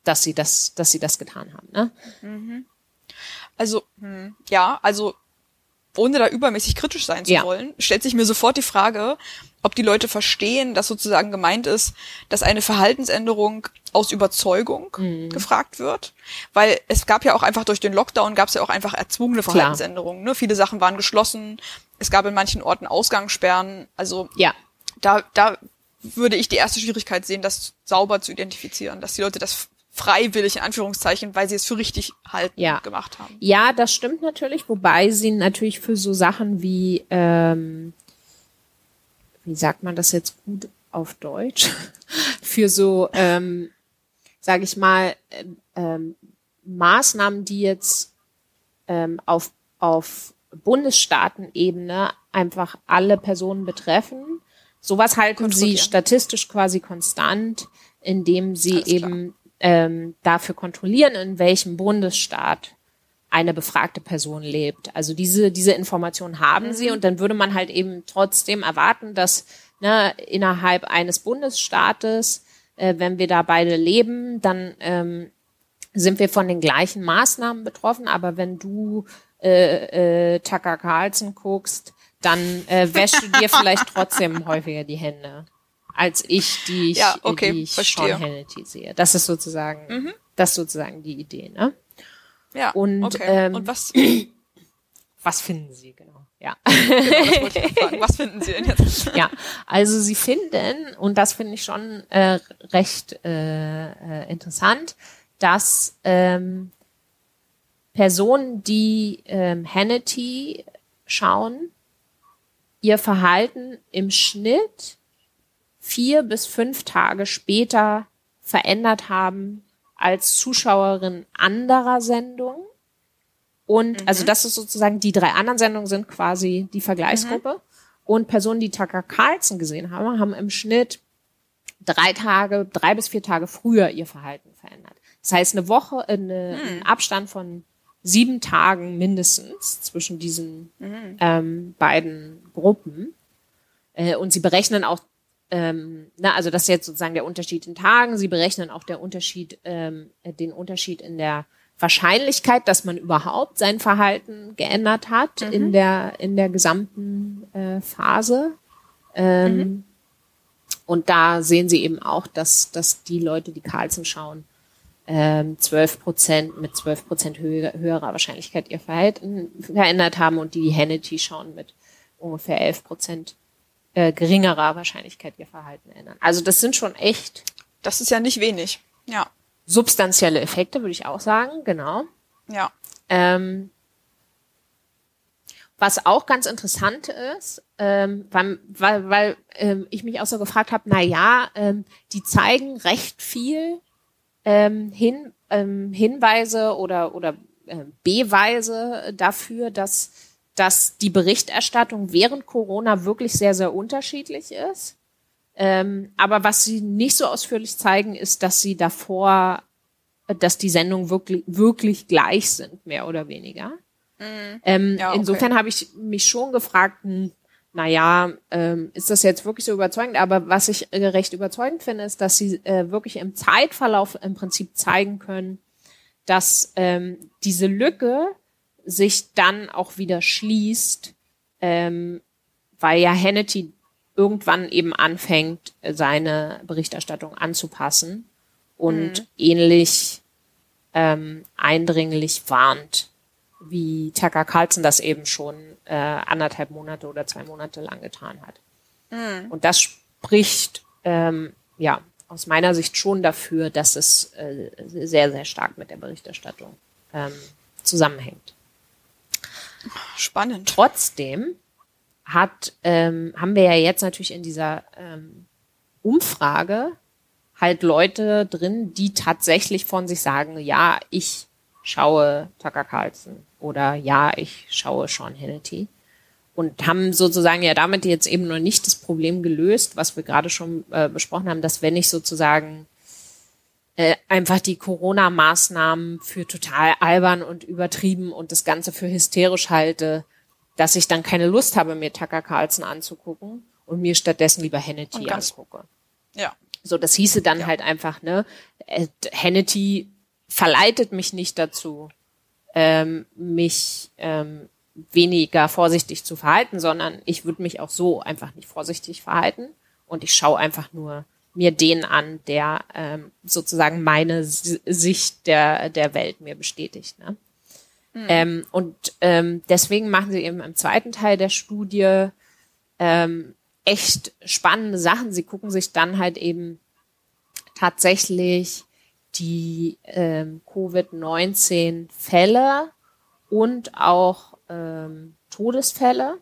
dass sie das, dass sie das getan haben. Ne? Also, hm, ja, also ohne da übermäßig kritisch sein zu Ja. wollen, stellt sich mir sofort die Frage, ob die Leute verstehen, dass sozusagen gemeint ist, dass eine Verhaltensänderung aus Überzeugung Mhm. gefragt wird. Weil es gab ja auch einfach durch den Lockdown gab es ja auch einfach erzwungene. Verhaltensänderungen. Ne? Viele Sachen waren geschlossen, es gab in manchen Orten Ausgangssperren. Also Ja, da, da würde ich die erste Schwierigkeit sehen, das sauber zu identifizieren, dass die Leute das freiwillig in Anführungszeichen, weil sie es für richtig halten, Ja. gemacht haben. Ja, das stimmt natürlich, wobei sie natürlich für so Sachen wie, ähm, wie sagt man das jetzt gut auf Deutsch, für so, ähm, sage ich mal, ähm, ähm, Maßnahmen, die jetzt ähm, auf, auf Bundesstaatenebene einfach alle Personen betreffen. Sowas halten sie statistisch quasi konstant, indem sie eben ähm, dafür kontrollieren, in welchem Bundesstaat eine befragte Person lebt. Also diese, diese Information haben sie und dann würde man halt eben trotzdem erwarten, dass ne, innerhalb eines Bundesstaates, äh, wenn wir da beide leben, dann ähm, sind wir von den gleichen Maßnahmen betroffen. Aber wenn du äh, äh, Tucker Carlson guckst, dann äh, wäschst du dir vielleicht trotzdem häufiger die Hände als ich, die ich, Ja, okay, die ich verstehe. Sean Hannity sehe. Das ist sozusagen, das ist sozusagen die Idee, ne? Ja, Und, okay. ähm, und was, genau, Was finden Sie, genau. Ja. fragen. Was finden Sie denn jetzt? ja, also sie finden, und das finde ich schon äh, recht äh, äh, interessant, dass ähm, Personen, die ähm, Hannity schauen, ihr Verhalten im Schnitt vier bis fünf Tage später verändert haben als Zuschauerin anderer Sendungen. Und also das ist sozusagen, die drei anderen Sendungen sind quasi die Vergleichsgruppe. Und Personen, die Tucker Carlson gesehen haben, haben im Schnitt drei Tage, drei bis vier Tage früher ihr Verhalten verändert. Das heißt, eine Woche, äh, eine, ein Abstand von sieben Tagen mindestens zwischen diesen ähm, beiden Gruppen. Äh, und sie berechnen auch, ähm, na, also das ist jetzt sozusagen der Unterschied in Tagen. Sie berechnen auch der Unterschied, ähm, äh, den Unterschied in der Wahrscheinlichkeit, dass man überhaupt sein Verhalten geändert hat in der in der gesamten äh, Phase. Ähm, mhm. Und da sehen sie eben auch, dass, dass die Leute, die Carlsen schauen, ähm, 12 Prozent mit 12 Prozent höher, höherer Wahrscheinlichkeit ihr Verhalten verändert haben und die, die Hannity schauen mit ungefähr 11 Prozent äh, geringerer Wahrscheinlichkeit ihr Verhalten ändern. Also das sind schon echt. Das ist ja nicht wenig. Ja. Substanzielle Effekte, würde ich auch sagen, genau. Ja. Ähm, was auch ganz interessant ist, ähm, weil, weil, weil ähm, ich mich auch so gefragt habe, na ja, ähm, die zeigen recht viel ähm, hin, ähm, Hinweise oder, oder äh, Beweise dafür, dass, dass die Berichterstattung während Corona wirklich sehr, sehr unterschiedlich ist. Ähm, aber was sie nicht so ausführlich zeigen, ist, dass sie davor, dass die Sendungen wirklich, wirklich gleich sind, mehr oder weniger. Mhm. Ähm, ja, okay. Insofern habe ich mich schon gefragt, hm, naja, ähm, ist das jetzt wirklich so überzeugend? Aber was ich äh, recht überzeugend finde, ist, dass sie äh, wirklich im Zeitverlauf im Prinzip zeigen können, dass ähm, diese Lücke sich dann auch wieder schließt, ähm, weil ja Hannity irgendwann eben anfängt, seine Berichterstattung anzupassen und mhm. ähnlich ähm, eindringlich warnt wie Tucker Carlson das eben schon äh, anderthalb Monate oder zwei Monate lang getan hat. Mhm. Und das spricht ähm, ja aus meiner Sicht schon dafür, dass es äh, sehr, sehr stark mit der Berichterstattung ähm, zusammenhängt. Spannend. Trotzdem hat, ähm, haben wir ja jetzt natürlich in dieser ähm, Umfrage halt Leute drin, die tatsächlich von sich sagen, ja, ich schaue Tucker Carlson oder ja, ich schaue Sean Hannity und haben sozusagen ja damit jetzt eben noch nicht das Problem gelöst, was wir gerade schon äh, besprochen haben, dass wenn ich sozusagen äh, einfach die Corona-Maßnahmen für total albern und übertrieben und das Ganze für hysterisch halte, dass ich dann keine Lust habe, mir Tucker Carlson anzugucken und mir stattdessen lieber Hannity angucke. Ja. So, das hieße dann ja. halt einfach, ne, äh, Hannity verleitet mich nicht dazu, ähm, mich ähm, weniger vorsichtig zu verhalten, sondern ich würde mich auch so einfach nicht vorsichtig verhalten und ich schaue einfach nur mir den an, der ähm, sozusagen meine Sicht der, der Welt mir bestätigt. Ne? Mhm. Ähm, und ähm, deswegen machen sie eben im zweiten Teil der Studie ähm, echt spannende Sachen. Sie gucken sich dann halt eben tatsächlich die ähm, Covid-19-Fälle und auch ähm, Todesfälle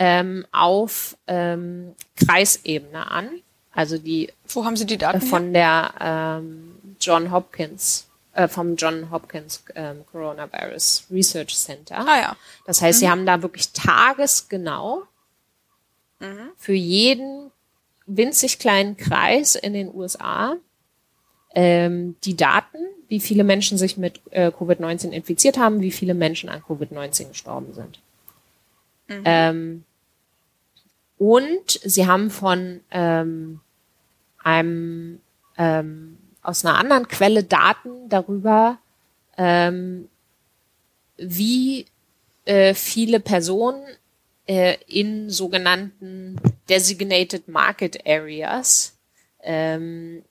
ähm, auf ähm, Kreisebene an. Also die Wo haben Sie die Daten? Äh, von der ähm, John Hopkins, äh, vom John Hopkins ähm, Coronavirus Research Center. Ah ja. Das heißt, mhm. sie haben da wirklich tagesgenau mhm. für jeden winzig kleinen Kreis in den USA ähm, die Daten, wie viele Menschen sich mit äh, Covid-19 infiziert haben, wie viele Menschen an Covid-19 gestorben sind. Mhm. Ähm, und sie haben von ähm, einem ähm, aus einer anderen Quelle Daten darüber, ähm, wie äh, viele Personen äh, in sogenannten Designated Market Areas ähm,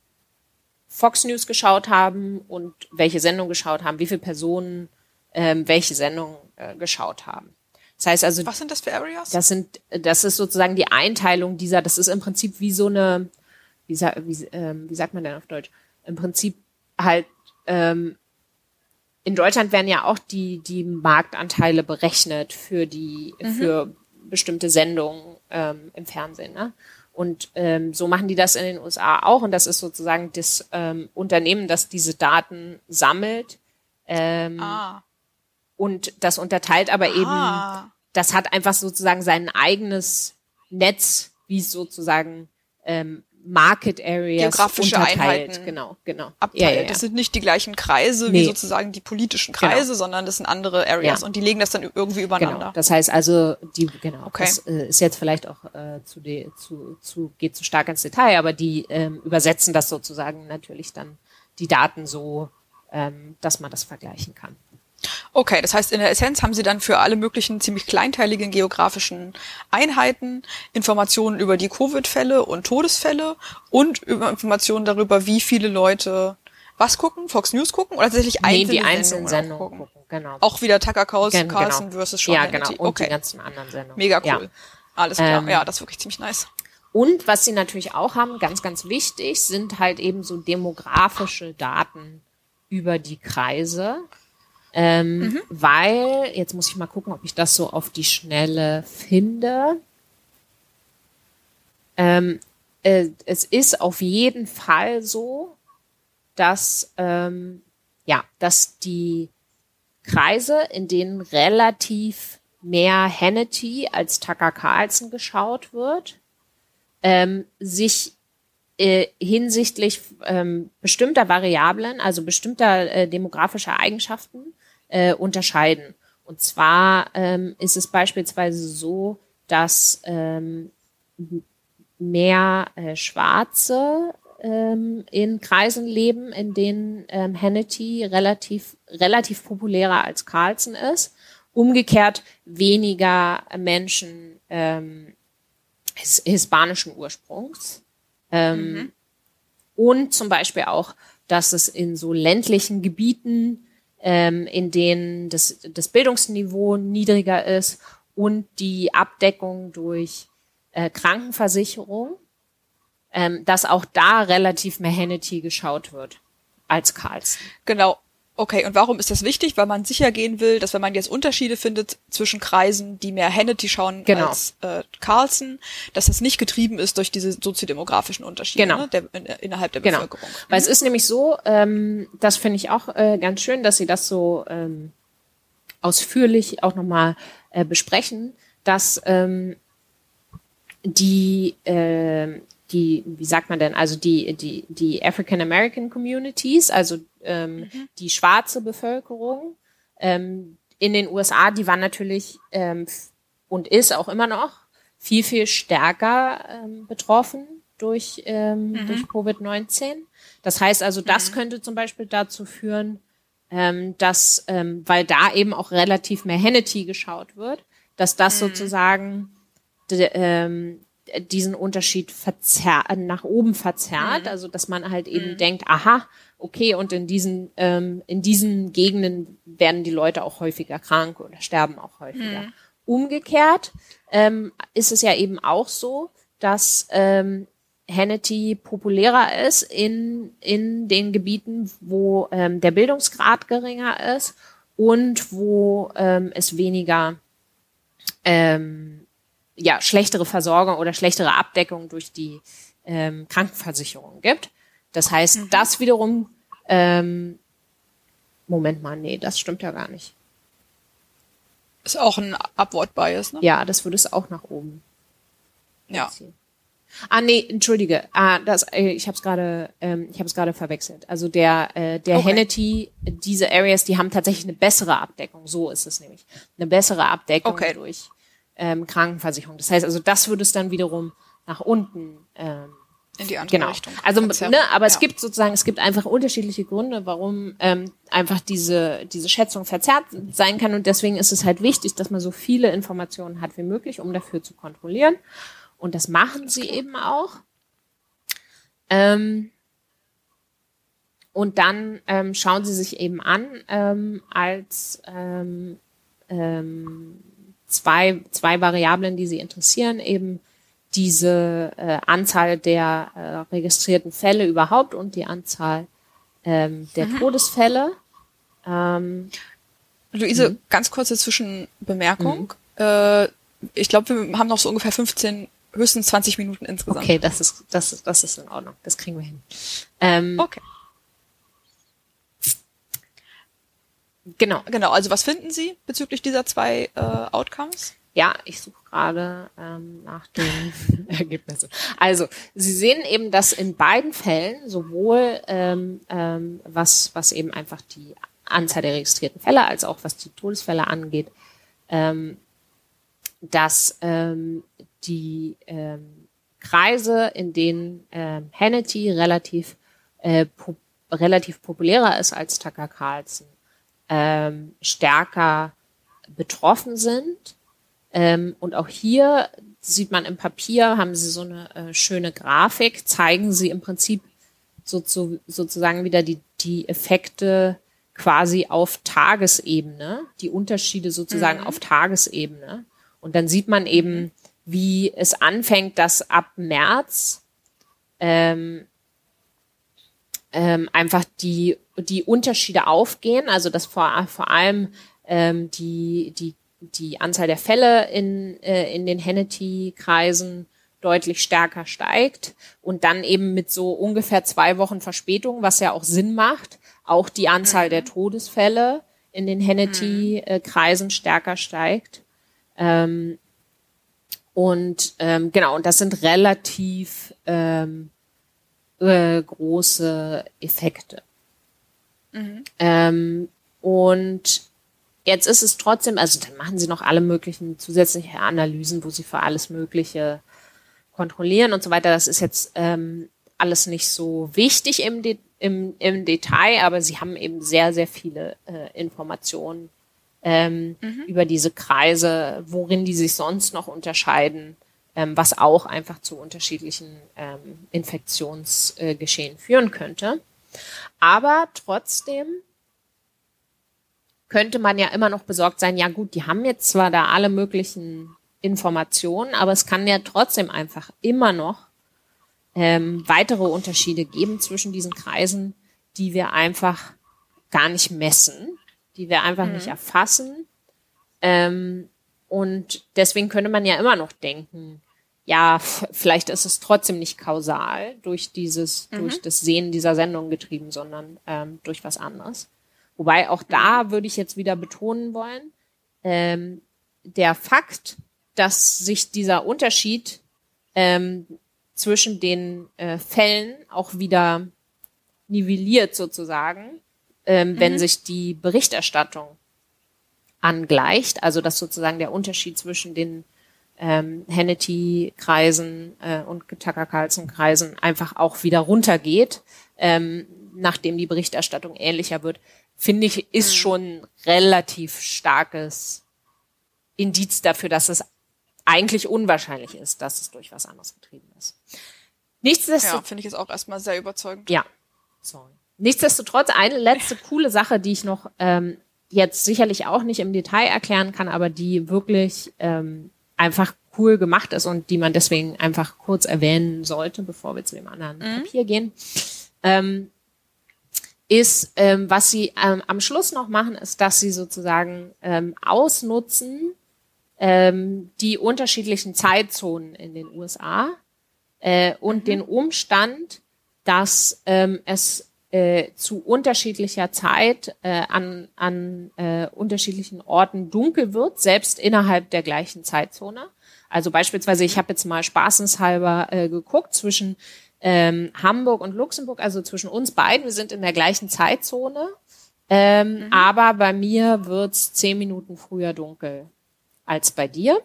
Fox News geschaut haben und welche Sendung geschaut haben, wie viele Personen ähm, welche Sendung äh, geschaut haben. Das heißt also. Was sind das für Areas? Das sind, das ist sozusagen die Einteilung dieser, das ist im Prinzip wie so eine, wie, wie, ähm, wie sagt man denn auf Deutsch? Im Prinzip halt, ähm, in Deutschland werden ja auch die, die Marktanteile berechnet für die, mhm. für bestimmte Sendungen ähm, im Fernsehen. Ne? Und ähm, so machen die das in den USA auch. Und das ist sozusagen das ähm, Unternehmen, das diese Daten sammelt. Ähm, ah. Und das unterteilt aber ah. eben, das hat einfach sozusagen sein eigenes Netz, wie es sozusagen ähm, Market Areas Geografische unterteilt. Einheiten. Genau, genau. Abteilt. Ja, ja, Das sind nicht die gleichen Kreise nee. wie sozusagen die politischen. Kreise, genau. sondern das sind andere Areas und die legen das dann irgendwie übereinander. Genau. Das heißt also, die genau. Okay. Das äh, ist jetzt vielleicht auch äh, zu, de, zu zu geht zu stark ins Detail, aber die ähm, übersetzen das sozusagen natürlich dann die Daten so, ähm, dass man das vergleichen kann. Okay, das heißt, in der Essenz haben Sie dann für alle möglichen ziemlich kleinteiligen geografischen Einheiten Informationen über die Covid-Fälle und Todesfälle und über Informationen darüber, wie viele Leute was gucken, Fox News gucken oder tatsächlich Nee, einzelne die einzelnen Sendungen auch Sendungen gucken, genau. Auch wieder Tucker Carlson, Gen- Carlson genau. versus Sean Ja, Hannity. genau. Und okay, die ganzen anderen Sendungen. mega cool. Ja. Alles klar. Ähm, ja, das ist wirklich ziemlich nice. Und was sie natürlich auch haben, ganz, ganz wichtig, sind halt eben so demografische Daten über die Kreise. Ähm, Weil, jetzt muss ich mal gucken, ob ich das so auf die Schnelle finde. Ähm, äh, es ist auf jeden Fall so, dass, ähm, ja, dass die Kreise, in denen relativ mehr Hannity als Tucker Carlson geschaut wird, ähm, sich äh, hinsichtlich ähm, bestimmter Variablen, also bestimmter äh, demografischer Eigenschaften äh, unterscheiden. Und zwar ähm, ist es beispielsweise so, dass ähm, mehr äh, Schwarze ähm, in Kreisen leben, in denen ähm, Hannity relativ, relativ populärer als Carlson ist. Umgekehrt weniger Menschen ähm, his hispanischen Ursprungs. Ähm, Und zum Beispiel auch, dass es in so ländlichen Gebieten, ähm, in denen das, das Bildungsniveau niedriger ist und die Abdeckung durch äh, Krankenversicherung, ähm, dass auch da relativ mehr Hannity geschaut wird als Carlson. Genau. Okay, und warum ist das wichtig? Weil man sicher gehen will, dass wenn man jetzt Unterschiede findet zwischen Kreisen, die mehr Hannity schauen Genau. als äh, Carlson, dass das nicht getrieben ist durch diese soziodemografischen Unterschiede Genau. ne, der, in, innerhalb der Genau. Bevölkerung. Weil es ist nämlich so, ähm, das finde ich auch äh, ganz schön, dass Sie das so ähm, ausführlich auch nochmal äh, besprechen, dass ähm, die, äh, die, wie sagt man denn, also die, die, die African American Communities, also ähm, die schwarze Bevölkerung ähm, in den USA, die waren natürlich ähm, und ist auch immer noch viel, viel stärker ähm, betroffen durch, ähm, durch Covid-19. Das heißt also, das könnte zum Beispiel dazu führen, ähm, dass, ähm, weil da eben auch relativ mehr Hannity geschaut wird, dass das sozusagen d- ähm, diesen Unterschied verzerrt, nach oben verzerrt, also dass man halt eben denkt, aha, okay, und in diesen, ähm, in diesen Gegenden werden die Leute auch häufiger krank oder sterben auch häufiger. Umgekehrt ähm, ist es ja eben auch so, dass ähm, Hannity populärer ist in, in den Gebieten, wo ähm, der Bildungsgrad geringer ist und wo ähm, es weniger ähm, ja, schlechtere Versorgung oder schlechtere Abdeckung durch die ähm, Krankenversicherung gibt. Das heißt, das wiederum, ähm, Moment mal, nee, das stimmt ja gar nicht. Ist auch ein Upward-Bias, ne? Ja, das würde es auch nach oben Ja. ziehen. Ah, nee, entschuldige. Ah, das, äh, ich habe es gerade, ähm, ich habe es gerade verwechselt. Also der, äh, der Okay. Hannity, diese Areas, die haben tatsächlich eine bessere Abdeckung. So ist es nämlich. Eine bessere Abdeckung Okay. durch ähm, Krankenversicherung. Das heißt also, das würde es dann wiederum nach unten ähm, In die andere Genau. Richtung. Also, ne, aber es Ja. gibt sozusagen, es gibt einfach unterschiedliche Gründe, warum ähm, einfach diese, diese Schätzung verzerrt sein kann. Und deswegen ist es halt wichtig, dass man so viele Informationen hat wie möglich, um dafür zu kontrollieren. Und das machen sie eben auch. Ähm, und dann ähm, schauen sie sich eben an ähm, als ähm, ähm, zwei, zwei Variablen, die sie interessieren, eben diese äh, Anzahl der äh, registrierten Fälle überhaupt und die Anzahl ähm, der Todesfälle. Ähm, Luise, Mhm. ganz kurze Zwischenbemerkung. Äh, ich glaube, wir haben noch so ungefähr 15, höchstens 20 Minuten insgesamt. okay, das ist, das ist, das ist in Ordnung. Das kriegen wir hin. Ähm, Okay. Genau. Genau, also was finden Sie bezüglich dieser zwei äh, Outcomes? Ja, ich suche gerade ähm, nach den Ergebnissen. Also, Sie sehen eben, dass in beiden Fällen sowohl ähm, ähm, was, was eben einfach die Anzahl der registrierten Fälle als auch was die Todesfälle angeht, ähm, dass ähm, die ähm, Kreise, in denen ähm, Hannity relativ, äh, po relativ populärer ist als Tucker Carlson, ähm, stärker betroffen sind. Ähm, und auch hier sieht man im Papier, haben sie so eine äh, schöne Grafik, zeigen sie im Prinzip so, so, sozusagen wieder die, die Effekte quasi auf Tagesebene, die Unterschiede sozusagen mhm. auf Tagesebene. Und dann sieht man eben, wie es anfängt, dass ab März ähm, ähm, einfach die, die Unterschiede aufgehen, also dass vor, vor allem ähm, die, die, die Anzahl der Fälle in, äh, in den Hannity-Kreisen deutlich stärker steigt und dann eben mit so ungefähr zwei Wochen Verspätung, was ja auch Sinn macht, auch die Anzahl mhm. der Todesfälle in den Hannity-Kreisen stärker steigt. Ähm, und ähm, genau, und das sind relativ ähm, äh, große Effekte. Mhm. Ähm, und jetzt ist es trotzdem, also dann machen sie noch alle möglichen zusätzliche Analysen, wo sie für alles Mögliche kontrollieren und so weiter. Das ist jetzt ähm, alles nicht so wichtig im, De im, im Detail, aber sie haben eben sehr, sehr viele äh, Informationen ähm, mhm. über diese Kreise, worin die sich sonst noch unterscheiden ähm, was auch einfach zu unterschiedlichen ähm, Infektionsgeschehen äh, führen könnte. Aber trotzdem könnte man ja immer noch besorgt sein, ja gut, die haben jetzt zwar da alle möglichen Informationen, aber es kann ja trotzdem einfach immer noch ähm, weitere Unterschiede geben zwischen diesen Kreisen, die wir einfach gar nicht messen, die wir einfach mhm. nicht erfassen. Ähm, und deswegen könnte man ja immer noch denken, ja, vielleicht ist es trotzdem nicht kausal durch dieses, mhm. durch das Sehen dieser Sendung getrieben, sondern ähm, durch was anderes. Wobei auch da würde ich jetzt wieder betonen wollen, ähm, der Fakt, dass sich dieser Unterschied ähm, zwischen den äh, Fällen auch wieder nivelliert sozusagen, ähm, mhm. wenn sich die Berichterstattung angleicht, also dass sozusagen der Unterschied zwischen den ähm, Hannity-Kreisen äh, und Tucker Carlson-Kreisen einfach auch wieder runtergeht, ähm, nachdem die Berichterstattung ähnlicher wird, finde ich, ist mhm. schon relativ starkes Indiz dafür, dass es eigentlich unwahrscheinlich ist, dass es durch was anderes getrieben ist. Nichtsdestotrotz. Ja, finde ich es auch erstmal sehr überzeugend. Ja. Sorry. Nichtsdestotrotz eine letzte coole Sache, die ich noch ähm, jetzt sicherlich auch nicht im Detail erklären kann, aber die wirklich ähm, einfach cool gemacht ist und die man deswegen einfach kurz erwähnen sollte, bevor wir zu dem anderen mhm. Papier gehen, ähm, ist, ähm, was sie ähm, am Schluss noch machen, ist, dass sie sozusagen ähm, ausnutzen ähm, die unterschiedlichen Zeitzonen in den USA äh, und mhm. den Umstand, dass ähm, es äh, zu unterschiedlicher Zeit äh, an, an äh, unterschiedlichen Orten dunkel wird, selbst innerhalb der gleichen Zeitzone. Also beispielsweise, ich habe jetzt mal spaßenshalber äh, geguckt zwischen ähm, Hamburg und Luxemburg, also zwischen uns beiden, wir sind in der gleichen Zeitzone, ähm, mhm. aber bei mir wird's zehn Minuten früher dunkel als bei dir.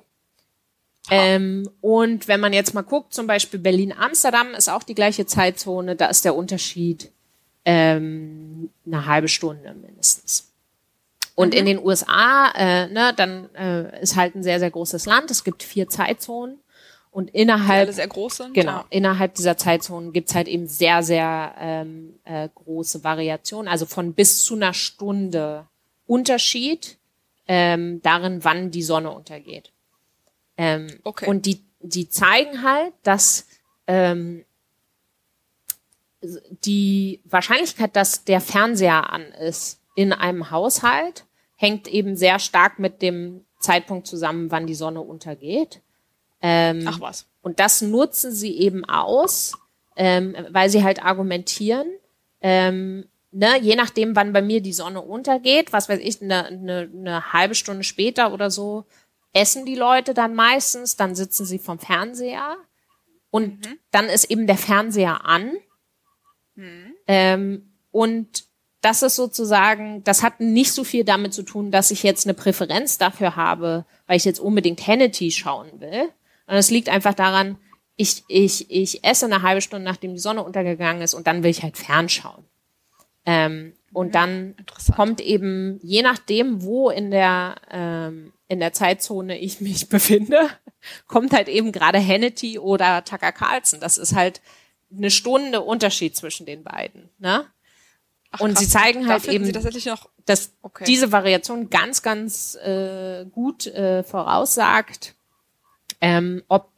Ähm, und wenn man jetzt mal guckt, zum Beispiel Berlin-Amsterdam ist auch die gleiche Zeitzone, da ist der Unterschied ähm, eine halbe Stunde mindestens. Und mhm. in den USA, äh, ne, dann äh, ist halt ein sehr, sehr großes Land. Es gibt vier Zeitzonen. Und innerhalb, sehr groß sind, genau, ja. innerhalb dieser Zeitzonen gibt's halt eben sehr, sehr ähm, äh, große Variationen. Also von bis zu einer Stunde Unterschied ähm, darin, wann die Sonne untergeht. Ähm, okay. Und die, die zeigen halt, dass ähm, die Wahrscheinlichkeit, dass der Fernseher an ist in einem Haushalt, hängt eben sehr stark mit dem Zeitpunkt zusammen, wann die Sonne untergeht. Ähm, Ach was. Und das nutzen sie eben aus, ähm, weil sie halt argumentieren, ähm, ne, je nachdem, wann bei mir die Sonne untergeht, was weiß ich, eine, eine, eine halbe Stunde später oder so, essen die Leute dann meistens, dann sitzen sie vom Fernseher und mhm. dann ist eben der Fernseher an Mhm. Ähm, und das ist sozusagen, das hat nicht so viel damit zu tun, dass ich jetzt eine Präferenz dafür habe, weil ich jetzt unbedingt Hannity schauen will. Und es liegt einfach daran, ich, ich, ich esse eine halbe Stunde, nachdem die Sonne untergegangen ist und dann will ich halt fernschauen. Ähm, Und dann kommt eben, je nachdem, wo in der, ähm, in der Zeitzone ich mich befinde, kommt halt eben gerade Hannity oder Tucker Carlson. Das ist halt eine Stunde Unterschied zwischen den beiden. Ne? Ach, und krass. sie zeigen halt eben, dass okay. diese Variation ganz, ganz äh, gut äh, voraussagt, ähm, ob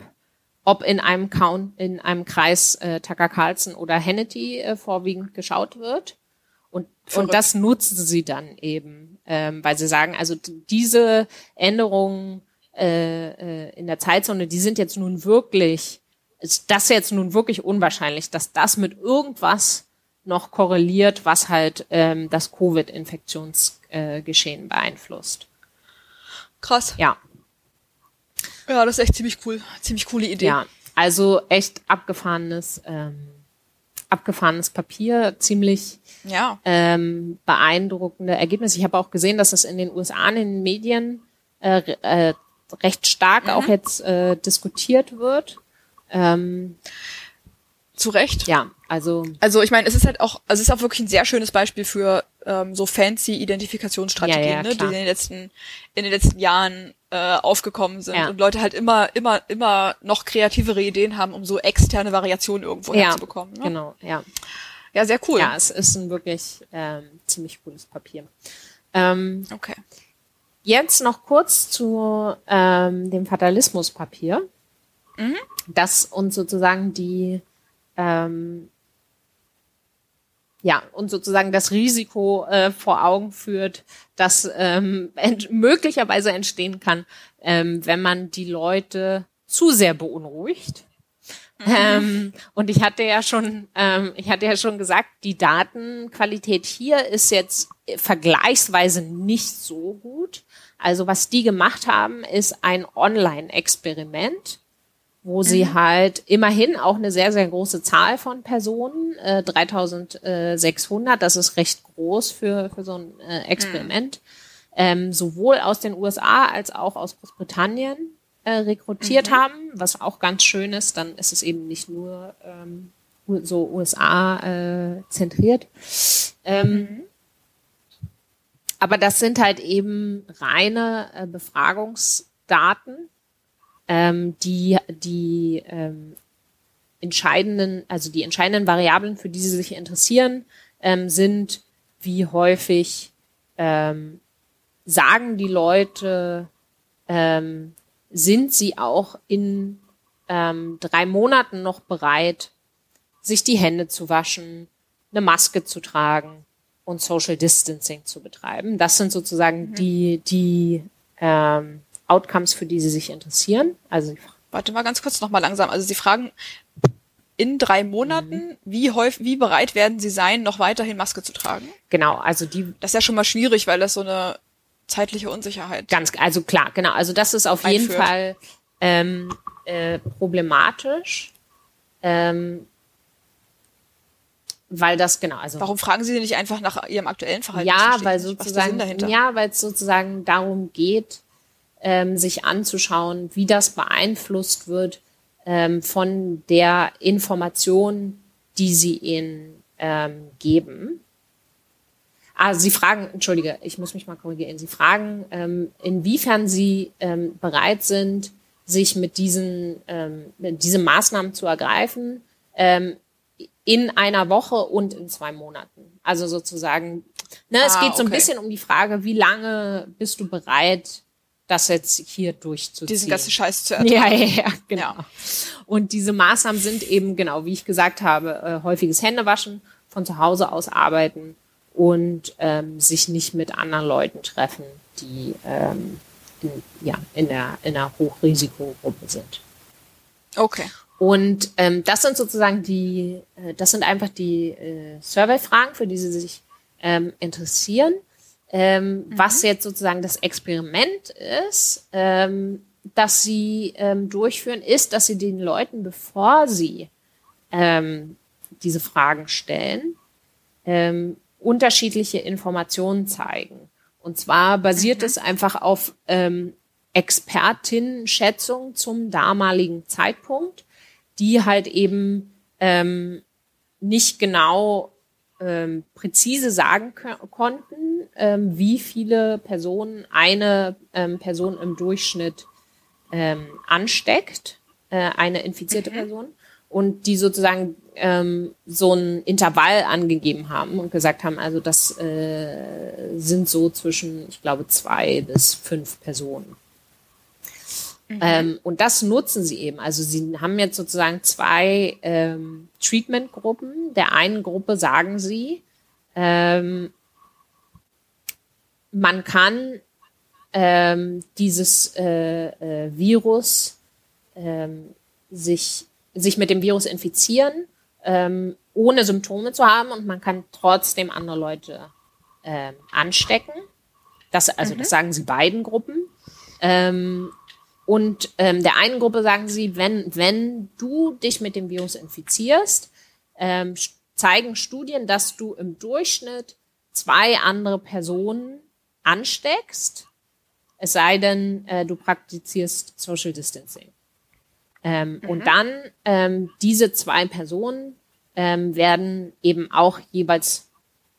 ob in einem Count, in einem Kreis äh, Tucker Carlson oder Hannity äh, vorwiegend geschaut wird. Und, und das nutzen sie dann eben, ähm, weil sie sagen, also diese Änderungen äh, äh, in der Zeitzone, die sind jetzt nun wirklich, ist das jetzt nun wirklich unwahrscheinlich, dass das mit irgendwas noch korreliert, was halt ähm, das Covid-Infektionsgeschehen äh, beeinflusst. Krass. Ja. Ja, das ist echt ziemlich cool. Ziemlich coole Idee. Ja, also echt abgefahrenes, ähm, abgefahrenes Papier, ziemlich ja. ähm, beeindruckende Ergebnisse. Ich habe auch gesehen, dass es in den USA in den Medien äh, äh, recht stark mhm. auch jetzt äh, diskutiert wird. Ähm, Zu Recht. Ja, also. Also ich meine, es ist halt auch, also es ist auch wirklich ein sehr schönes Beispiel für ähm, so fancy Identifikationsstrategien, ja, ja, ne, die in den letzten in den letzten Jahren äh, aufgekommen sind ja. und Leute halt immer immer immer noch kreativere Ideen haben, um so externe Variationen irgendwo ja, herzubekommen. Ne? Genau, ja. Ja, sehr cool. Ja, es ist ein wirklich ähm, ziemlich cooles Papier. Ähm, okay. Jetzt noch kurz zu ähm, dem Fatalismuspapier, mhm. das uns sozusagen die ähm, ja, und sozusagen das Risiko äh, vor Augen führt, das ähm, ent möglicherweise entstehen kann, ähm, wenn man die Leute zu sehr beunruhigt. Mhm. Ähm, und ich hatte ja schon, ähm, ich hatte ja schon gesagt, die Datenqualität hier ist jetzt vergleichsweise nicht so gut. Also was die gemacht haben, ist ein Online-Experiment wo sie mhm. halt immerhin auch eine sehr, sehr große Zahl von Personen, äh, 3600, das ist recht groß für, für so ein äh, Experiment, mhm. ähm, sowohl aus den USA als auch aus Großbritannien äh, rekrutiert mhm. haben, was auch ganz schön ist, dann ist es eben nicht nur ähm, so USA äh, zentriert. Ähm, mhm. Aber das sind halt eben reine äh, Befragungsdaten ähm, die die ähm, entscheidenden, also die entscheidenden Variablen, für die sie sich interessieren, ähm, sind, wie häufig ähm, sagen die Leute, ähm, sind sie auch in ähm, drei Monaten noch bereit, sich die Hände zu waschen, eine Maske zu tragen und Social Distancing zu betreiben. Das sind sozusagen mhm. die, die ähm, Outcomes, für die sie sich interessieren. Also Warte mal ganz kurz nochmal langsam. Also Sie fragen in drei Monaten, mhm. wie häufig, wie bereit werden Sie sein, noch weiterhin Maske zu tragen? Genau, also die. Das ist ja schon mal schwierig, weil das so eine zeitliche Unsicherheit. Ganz, also klar, genau. Also das ist auf einführt. jeden Fall ähm, äh, problematisch. Ähm, weil das genau also warum fragen Sie nicht einfach nach Ihrem aktuellen Verhalten ja weil sozusagen ja weil es sozusagen darum geht ähm, sich anzuschauen, wie das beeinflusst wird ähm, von der Information, die sie ihnen ähm, geben. Ah, Sie fragen, entschuldige, ich muss mich mal korrigieren. Sie fragen, ähm, inwiefern Sie ähm, bereit sind, sich mit diesen ähm, diese Maßnahmen zu ergreifen ähm, in einer Woche und in zwei Monaten. Also sozusagen, ne, ah, es geht so ein bisschen um die Frage, wie lange bist du bereit, das jetzt hier durchzuziehen. Diesen ganzen Scheiß zu ertragen. Ja, ja, ja, genau. Ja. Und diese Maßnahmen sind eben, genau, wie ich gesagt habe, äh, häufiges Händewaschen, von zu Hause aus arbeiten und ähm, sich nicht mit anderen Leuten treffen, die ähm, in, ja, in, der, in einer Hochrisikogruppe sind. Okay. Und ähm, das sind sozusagen die, äh, das sind einfach die äh, Survey-Fragen, für die Sie sich ähm, interessieren. Ähm, mhm. Was jetzt sozusagen das Experiment ist, ähm, das sie ähm, durchführen, ist, dass sie den Leuten, bevor sie ähm, diese Fragen stellen, ähm, unterschiedliche Informationen zeigen. Und zwar basiert mhm. es einfach auf ähm, Expertinnen-Schätzungen zum damaligen Zeitpunkt, die halt eben ähm, nicht genau ähm, präzise sagen konnten, ähm, wie viele Personen eine ähm, Person im Durchschnitt ähm, ansteckt, äh, eine infizierte mhm. Person, und die sozusagen ähm, so ein Intervall angegeben haben und gesagt haben, also das äh, sind so zwischen, ich glaube, zwei bis fünf Personen. Mhm. Ähm, und das nutzen sie eben. Also sie haben jetzt sozusagen zwei ähm, Treatment-Gruppen. Der einen Gruppe sagen sie, ähm, man kann ähm, dieses äh, äh, Virus ähm, sich, sich mit dem Virus infizieren, ähm, ohne Symptome zu haben und man kann trotzdem andere Leute ähm, anstecken. Das, also mhm. das sagen sie beiden Gruppen. Ähm, und ähm, der einen Gruppe sagen sie, wenn, wenn du dich mit dem Virus infizierst, ähm, zeigen Studien, dass du im Durchschnitt zwei andere Personen ansteckst, es sei denn, äh, du praktizierst Social Distancing. Ähm, mhm. Und dann ähm, diese zwei Personen ähm, werden eben auch jeweils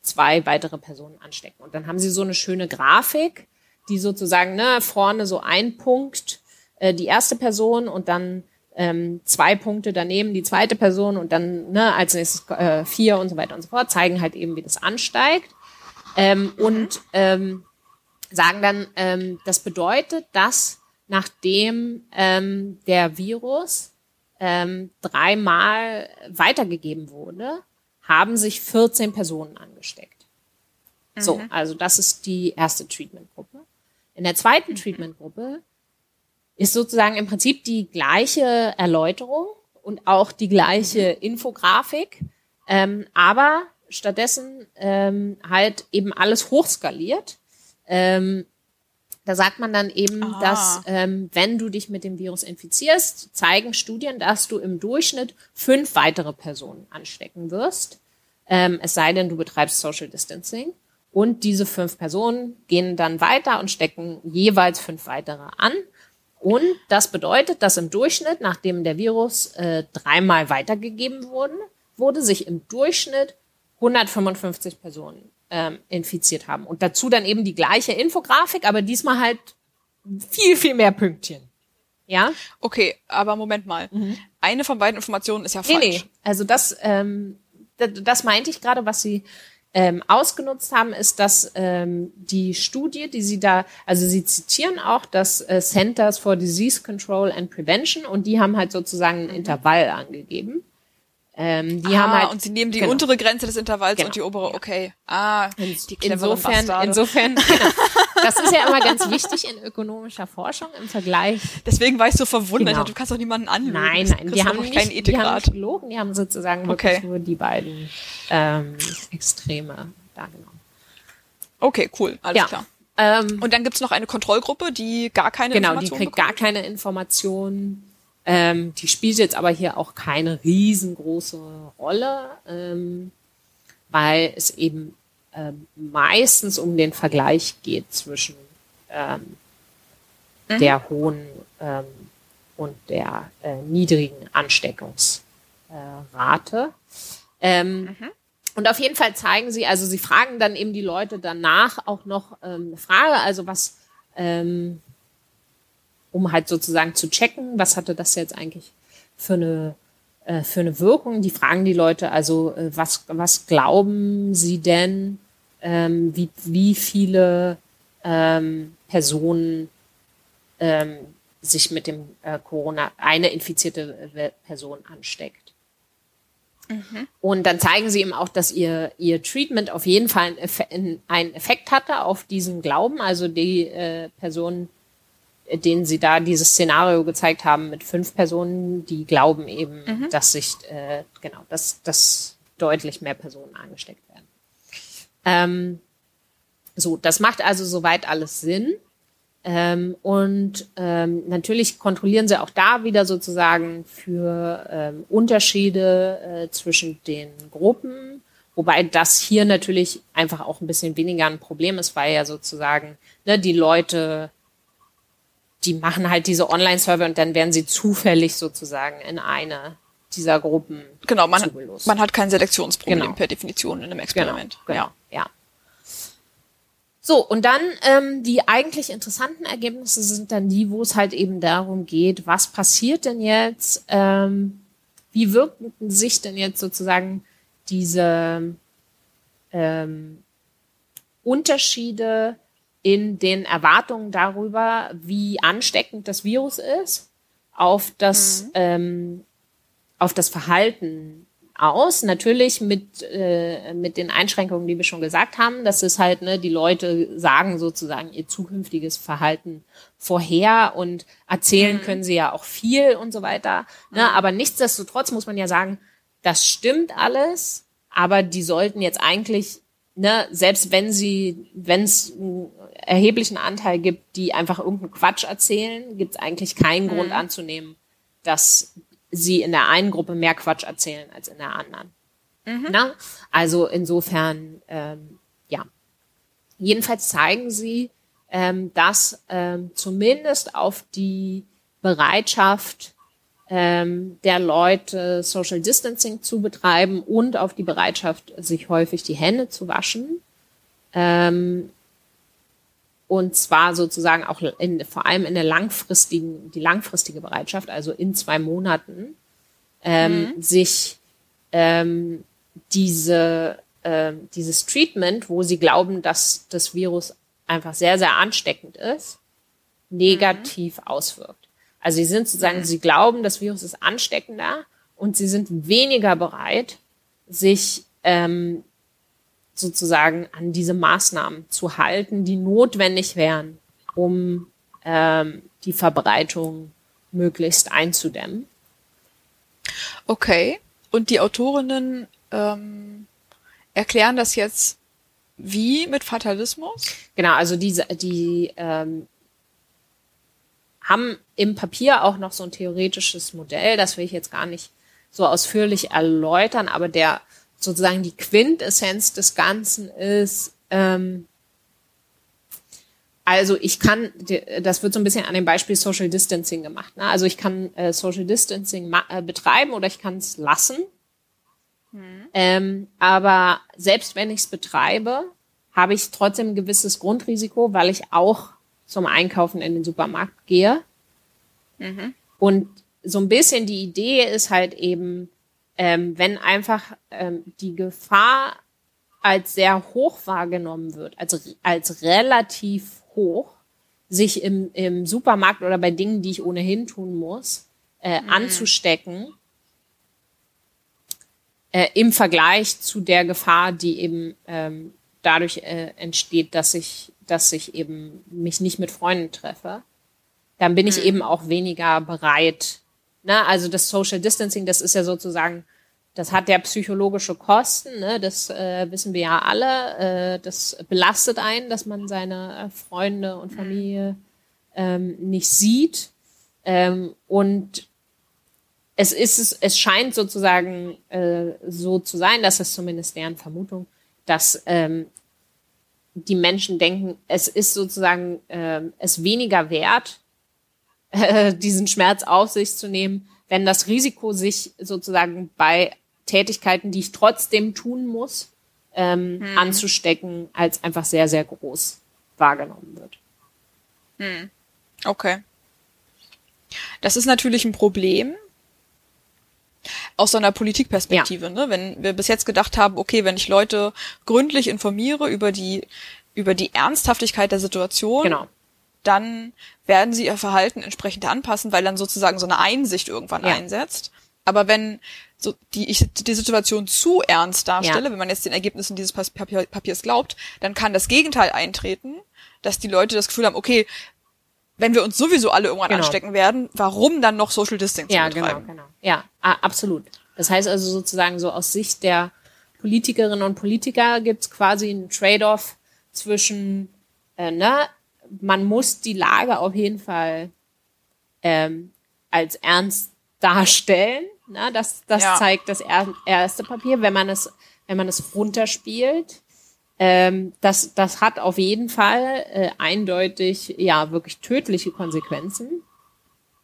zwei weitere Personen anstecken. Und dann haben sie so eine schöne Grafik, die sozusagen ne, vorne so ein Punkt äh, die erste Person und dann ähm, zwei Punkte daneben die zweite Person und dann ne, als nächstes äh, vier und so weiter und so fort, zeigen halt eben, wie das ansteigt. Ähm, mhm. Und ähm, sagen dann, ähm, das bedeutet, dass nachdem ähm, der Virus ähm, dreimal weitergegeben wurde, haben sich 14 Personen angesteckt. Mhm. So, also das ist die erste Treatment-Gruppe. In der zweiten mhm. Treatment-Gruppe ist sozusagen im Prinzip die gleiche Erläuterung und auch die gleiche Infografik, ähm, aber stattdessen ähm, halt eben alles hochskaliert. Ähm, da sagt man dann eben, ah. dass ähm, wenn du dich mit dem Virus infizierst, zeigen Studien, dass du im Durchschnitt fünf weitere Personen anstecken wirst. Ähm, es sei denn, du betreibst Social Distancing. Und diese fünf Personen gehen dann weiter und stecken jeweils fünf weitere an. Und das bedeutet, dass im Durchschnitt, nachdem der Virus äh, dreimal weitergegeben wurde, wurde sich im Durchschnitt 155 Personen ähm, infiziert haben. Und dazu dann eben die gleiche Infografik, aber diesmal halt viel, viel mehr Pünktchen. Ja? Okay, aber Moment mal. Mhm. Eine von beiden Informationen ist ja falsch. Nee, nee. Also das, ähm, das, das meinte ich gerade, was Sie ähm, ausgenutzt haben, ist, dass ähm, die Studie, die sie da, also sie zitieren auch das äh, Centers for Disease Control and Prevention und die haben halt sozusagen ein mhm. Intervall angegeben. Ähm, die ah, haben halt, und sie nehmen die genau. untere Grenze des Intervalls genau. und die obere, okay. Ah, die insofern, Bastarde. insofern, genau. das ist ja immer ganz wichtig in ökonomischer Forschung im Vergleich. Deswegen war ich so verwundert, genau. du kannst doch niemanden anlügen. Nein, nein, die haben, nicht, die haben nicht gelogen, die haben sozusagen okay. wirklich nur die beiden ähm, Extreme da genommen. Okay, cool, alles ja. klar. Ähm, und dann gibt's noch eine Kontrollgruppe, die gar keine genau, Informationen Genau, die kriegt bekommt. gar keine Informationen ähm, die spielt jetzt aber hier auch keine riesengroße Rolle, ähm, weil es eben ähm, meistens um den Vergleich geht zwischen ähm, mhm. der hohen ähm, und der äh, niedrigen Ansteckungsrate. Äh, mhm. Und auf jeden Fall zeigen sie, also sie fragen dann eben die Leute danach auch noch ähm, eine Frage, also was, ähm, um halt sozusagen zu checken, was hatte das jetzt eigentlich für eine äh, für eine Wirkung. Die fragen die Leute also, äh, was was glauben sie denn, ähm, wie wie viele ähm, Personen ähm, sich mit dem äh, Corona eine infizierte äh, Person ansteckt. Mhm. Und dann zeigen sie ihm auch, dass ihr, ihr Treatment auf jeden Fall einen Effekt hatte auf diesen Glauben. Also die äh, Personen denen sie da dieses Szenario gezeigt haben mit fünf Personen, die glauben eben, mhm. dass sich äh, genau, dass, dass deutlich mehr Personen angesteckt werden. Ähm, so, das macht also soweit alles Sinn. Ähm, und ähm, natürlich kontrollieren sie auch da wieder sozusagen für ähm, Unterschiede äh, zwischen den Gruppen, wobei das hier natürlich einfach auch ein bisschen weniger ein Problem ist, weil ja sozusagen ne, die Leute die machen halt diese Online-Server und dann werden sie zufällig sozusagen in eine dieser Gruppen Genau, man, zugelost. man hat kein Selektionsproblem Genau. per Definition in einem Experiment. Genau, Ja. ja. So, und dann ähm, die eigentlich interessanten Ergebnisse sind dann die, wo es halt eben darum geht, was passiert denn jetzt, ähm, wie wirken sich denn jetzt sozusagen diese ähm, Unterschiede in den Erwartungen darüber, wie ansteckend das Virus ist, auf das, ähm, auf das Verhalten aus. Natürlich mit, äh, mit den Einschränkungen, die wir schon gesagt haben. Das ist halt, ne, die Leute sagen sozusagen ihr zukünftiges Verhalten vorher und erzählen können sie ja auch viel und so weiter. Ne? Aber nichtsdestotrotz muss man ja sagen, das stimmt alles, aber die sollten jetzt eigentlich, ne, selbst wenn sie, wenn es einen erheblichen Anteil gibt, die einfach irgendeinen Quatsch erzählen, gibt es eigentlich keinen Grund anzunehmen, dass sie in der einen Gruppe mehr Quatsch erzählen als in der anderen. Na? Also insofern, ähm, ja. Jedenfalls zeigen sie, ähm, dass ähm, zumindest auf die Bereitschaft ähm, der Leute Social Distancing zu betreiben und auf die Bereitschaft, sich häufig die Hände zu waschen. Ähm, und zwar sozusagen auch in, vor allem in der langfristigen, die langfristige Bereitschaft, also in zwei Monaten, ähm, sich ähm, diese, ähm, dieses Treatment, wo sie glauben, dass das Virus einfach sehr, sehr ansteckend ist, negativ auswirkt. Also sie sind sozusagen, sie glauben, das Virus ist ansteckender und sie sind weniger bereit, sich ähm, sozusagen an diese Maßnahmen zu halten, die notwendig wären, um ähm, die Verbreitung möglichst einzudämmen. Okay. Und die Autorinnen ähm, erklären das jetzt wie mit Fatalismus? Genau, also diese, die ähm, haben im Papier auch noch so ein theoretisches Modell, das will ich jetzt gar nicht so ausführlich erläutern, aber der sozusagen die Quintessenz des Ganzen ist, ähm, also ich kann, das wird so ein bisschen an dem Beispiel Social Distancing gemacht. Ne? Also ich kann äh, Social Distancing äh, betreiben oder ich kann es lassen. Ähm, aber selbst wenn ich es betreibe, habe ich trotzdem ein gewisses Grundrisiko, weil ich auch zum Einkaufen in den Supermarkt gehe. Und so ein bisschen die Idee ist halt eben, ähm, wenn einfach ähm, die Gefahr als sehr hoch wahrgenommen wird, also als relativ hoch, sich im, im Supermarkt oder bei Dingen, die ich ohnehin tun muss, äh, anzustecken, äh, im Vergleich zu der Gefahr, die eben ähm, dadurch äh, entsteht, dass ich, dass ich eben mich nicht mit Freunden treffe, dann bin ich eben auch weniger bereit. Ne? Also das Social Distancing, das ist ja sozusagen, das hat ja psychologische Kosten, ne? das äh, wissen wir ja alle. Äh, das belastet einen, dass man seine äh, Freunde und Familie ähm, nicht sieht. Ähm, und es ist es, es scheint sozusagen äh, so zu sein, dass es zumindest deren Vermutung, dass ähm, die Menschen denken, es ist sozusagen ähm, es weniger wert, äh, diesen Schmerz auf sich zu nehmen, wenn das Risiko sich sozusagen bei Tätigkeiten, die ich trotzdem tun muss, ähm, anzustecken, als einfach sehr, sehr groß wahrgenommen wird. Okay. Das ist natürlich ein Problem aus so einer Politikperspektive, ne? Wenn wir bis jetzt gedacht haben, okay, wenn ich Leute gründlich informiere über die über die Ernsthaftigkeit der Situation, Genau. dann werden sie ihr Verhalten entsprechend anpassen, weil dann sozusagen so eine Einsicht irgendwann Ja. einsetzt. Aber wenn so die ich die Situation zu ernst darstelle, Ja. wenn man jetzt den Ergebnissen dieses Papier, Papiers glaubt, dann kann das Gegenteil eintreten, dass die Leute das Gefühl haben, okay, wenn wir uns sowieso alle irgendwann Genau. anstecken werden, warum dann noch Social Distancing Ja, betreiben? genau, genau. Ja, absolut. Das heißt also sozusagen so aus Sicht der Politikerinnen und Politiker gibt's quasi einen Trade-off zwischen, äh, ne, man muss die Lage auf jeden Fall ähm, als ernst darstellen. Ne? Das, das Ja. zeigt das er erste Papier, wenn man es, wenn man es runterspielt. Ähm, das, das hat auf jeden Fall äh, eindeutig, ja, wirklich tödliche Konsequenzen.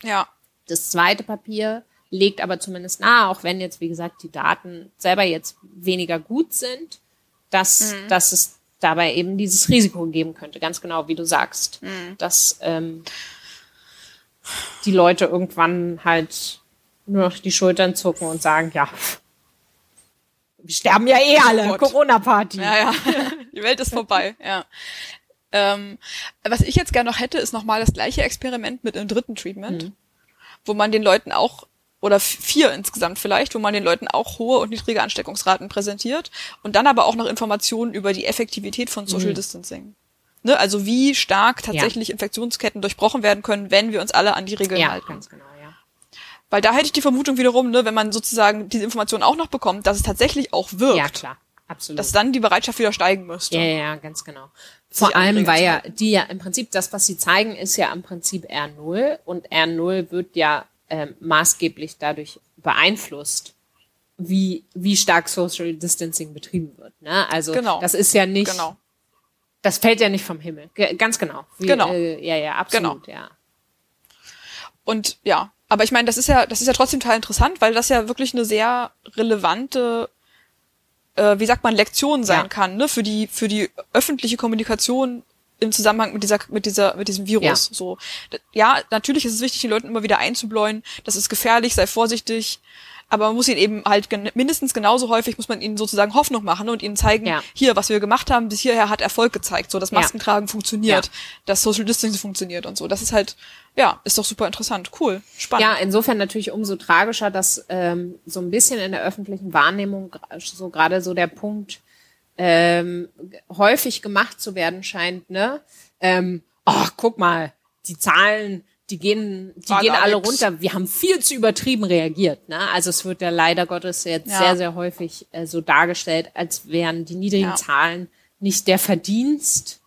Ja. Das zweite Papier legt aber zumindest nahe, auch wenn jetzt, wie gesagt, die Daten selber jetzt weniger gut sind, dass, mhm. dass es dabei eben dieses Risiko geben könnte, ganz genau, wie du sagst, mhm. dass ähm, die Leute irgendwann halt nur noch die Schultern zucken und sagen, ja, wir sterben ja eh alle, Corona-Party. Ja, ja, die Welt ist vorbei, ja. Ähm, was ich jetzt gerne noch hätte, ist nochmal das gleiche Experiment mit einem dritten Treatment, mhm. wo man den Leuten auch oder vier insgesamt vielleicht, wo man den Leuten auch hohe und niedrige Ansteckungsraten präsentiert und dann aber auch noch Informationen über die Effektivität von Social mhm. Distancing. Ne, also wie stark tatsächlich ja. Infektionsketten durchbrochen werden können, wenn wir uns alle an die Regeln ja, halten. Ganz genau. Weil da hätte ich die Vermutung wiederum, ne, wenn man sozusagen diese Informationen auch noch bekommt, dass es tatsächlich auch wirkt. Ja, klar. Absolut. Dass dann die Bereitschaft wieder steigen müsste. Ja, ja, ganz genau. Vor allem, weil ja die ja im Prinzip das, was sie zeigen, ist ja im Prinzip R0 und R0 wird ja ähm, maßgeblich dadurch beeinflusst, wie, wie stark Social Distancing betrieben wird. Ne? Also genau. das ist ja nicht, genau. das fällt ja nicht vom Himmel. G ganz genau. Wie, genau. Äh, ja, ja, absolut, genau. ja. Und ja, aber ich meine, das ist ja, das ist ja trotzdem total interessant, weil das ja wirklich eine sehr relevante, äh, wie sagt man, Lektion sein ja. kann, ne, für die, für die öffentliche Kommunikation im Zusammenhang mit dieser, mit dieser, mit diesem Virus. Ja. So, ja, natürlich ist es wichtig, den Leuten immer wieder einzubläuen, das ist gefährlich, sei vorsichtig. Aber man muss ihnen eben halt gen mindestens genauso häufig muss man ihnen sozusagen Hoffnung machen und ihnen zeigen, ja. hier, was wir gemacht haben, bis hierher hat Erfolg gezeigt. So, das Maskentragen ja. funktioniert, ja. das Social Distancing funktioniert und so. Das ist halt, ja, ist doch super interessant. Cool, spannend. Ja, insofern natürlich umso tragischer, dass ähm, so ein bisschen in der öffentlichen Wahrnehmung so gerade so der Punkt ähm, häufig gemacht zu werden scheint, ne? Ähm, ach, guck mal, die Zahlen, die gehen, die War gehen alle nix. runter. Wir haben viel zu übertrieben reagiert. Ne? Also es wird ja leider Gottes jetzt ja. sehr, sehr häufig äh, so dargestellt, als wären die niedrigen ja. Zahlen nicht der Verdienst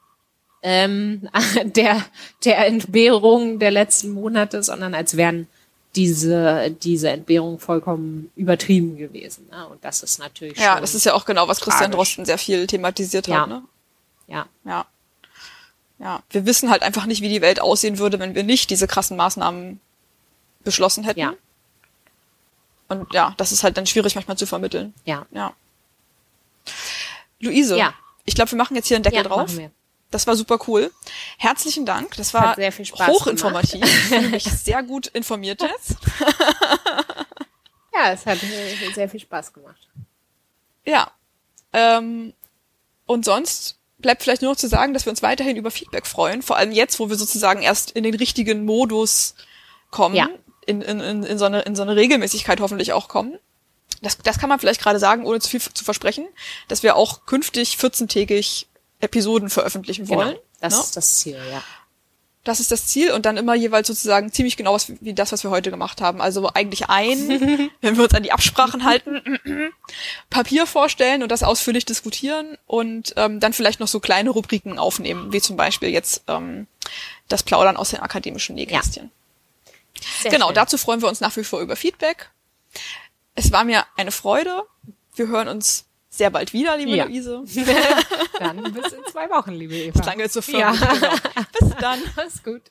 ähm, der, der Entbehrung der letzten Monate, sondern als wären diese, diese Entbehrung vollkommen übertrieben gewesen. Ne? Und das ist natürlich Ja, das ist ja auch genau, was Christian Drosten sehr viel thematisiert ja. hat. Ne? Ja. Ja. Ja. Wir wissen halt einfach nicht, wie die Welt aussehen würde, wenn wir nicht diese krassen Maßnahmen beschlossen hätten. Ja. Und ja, das ist halt dann schwierig manchmal zu vermitteln. Ja. Ja. Luise, ja. ich glaube, wir machen jetzt hier einen Deckel ja, drauf. Machen wir. Das war super cool. Herzlichen Dank. Das war sehr viel Spaß hochinformativ. mich sehr gut informiert jetzt. ja, es hat sehr viel Spaß gemacht. Ja. Ähm, und sonst bleibt vielleicht nur noch zu sagen, dass wir uns weiterhin über Feedback freuen. Vor allem jetzt, wo wir sozusagen erst in den richtigen Modus kommen. Ja. In, in, in, in, so eine, in so eine Regelmäßigkeit hoffentlich auch kommen. Das, das kann man vielleicht gerade sagen, ohne zu viel zu versprechen, dass wir auch künftig 14-tägig Episoden veröffentlichen wollen. Genau, das ne? ist das Ziel, ja. Das ist das Ziel und dann immer jeweils sozusagen ziemlich genau was, wie das, was wir heute gemacht haben. Also eigentlich ein, wenn wir uns an die Absprachen halten, Papier vorstellen und das ausführlich diskutieren und ähm, dann vielleicht noch so kleine Rubriken aufnehmen, wie zum Beispiel jetzt ähm, das Plaudern aus den akademischen Nähkästchen. Ja. Genau, schön. dazu freuen wir uns nach wie vor über Feedback. Es war mir eine Freude. Wir hören uns sehr bald wieder, liebe ja. Luise. dann bis in zwei Wochen, liebe Eva. Das klang jetzt so förmlich. Ja. Genau. Bis dann. Mach's gut.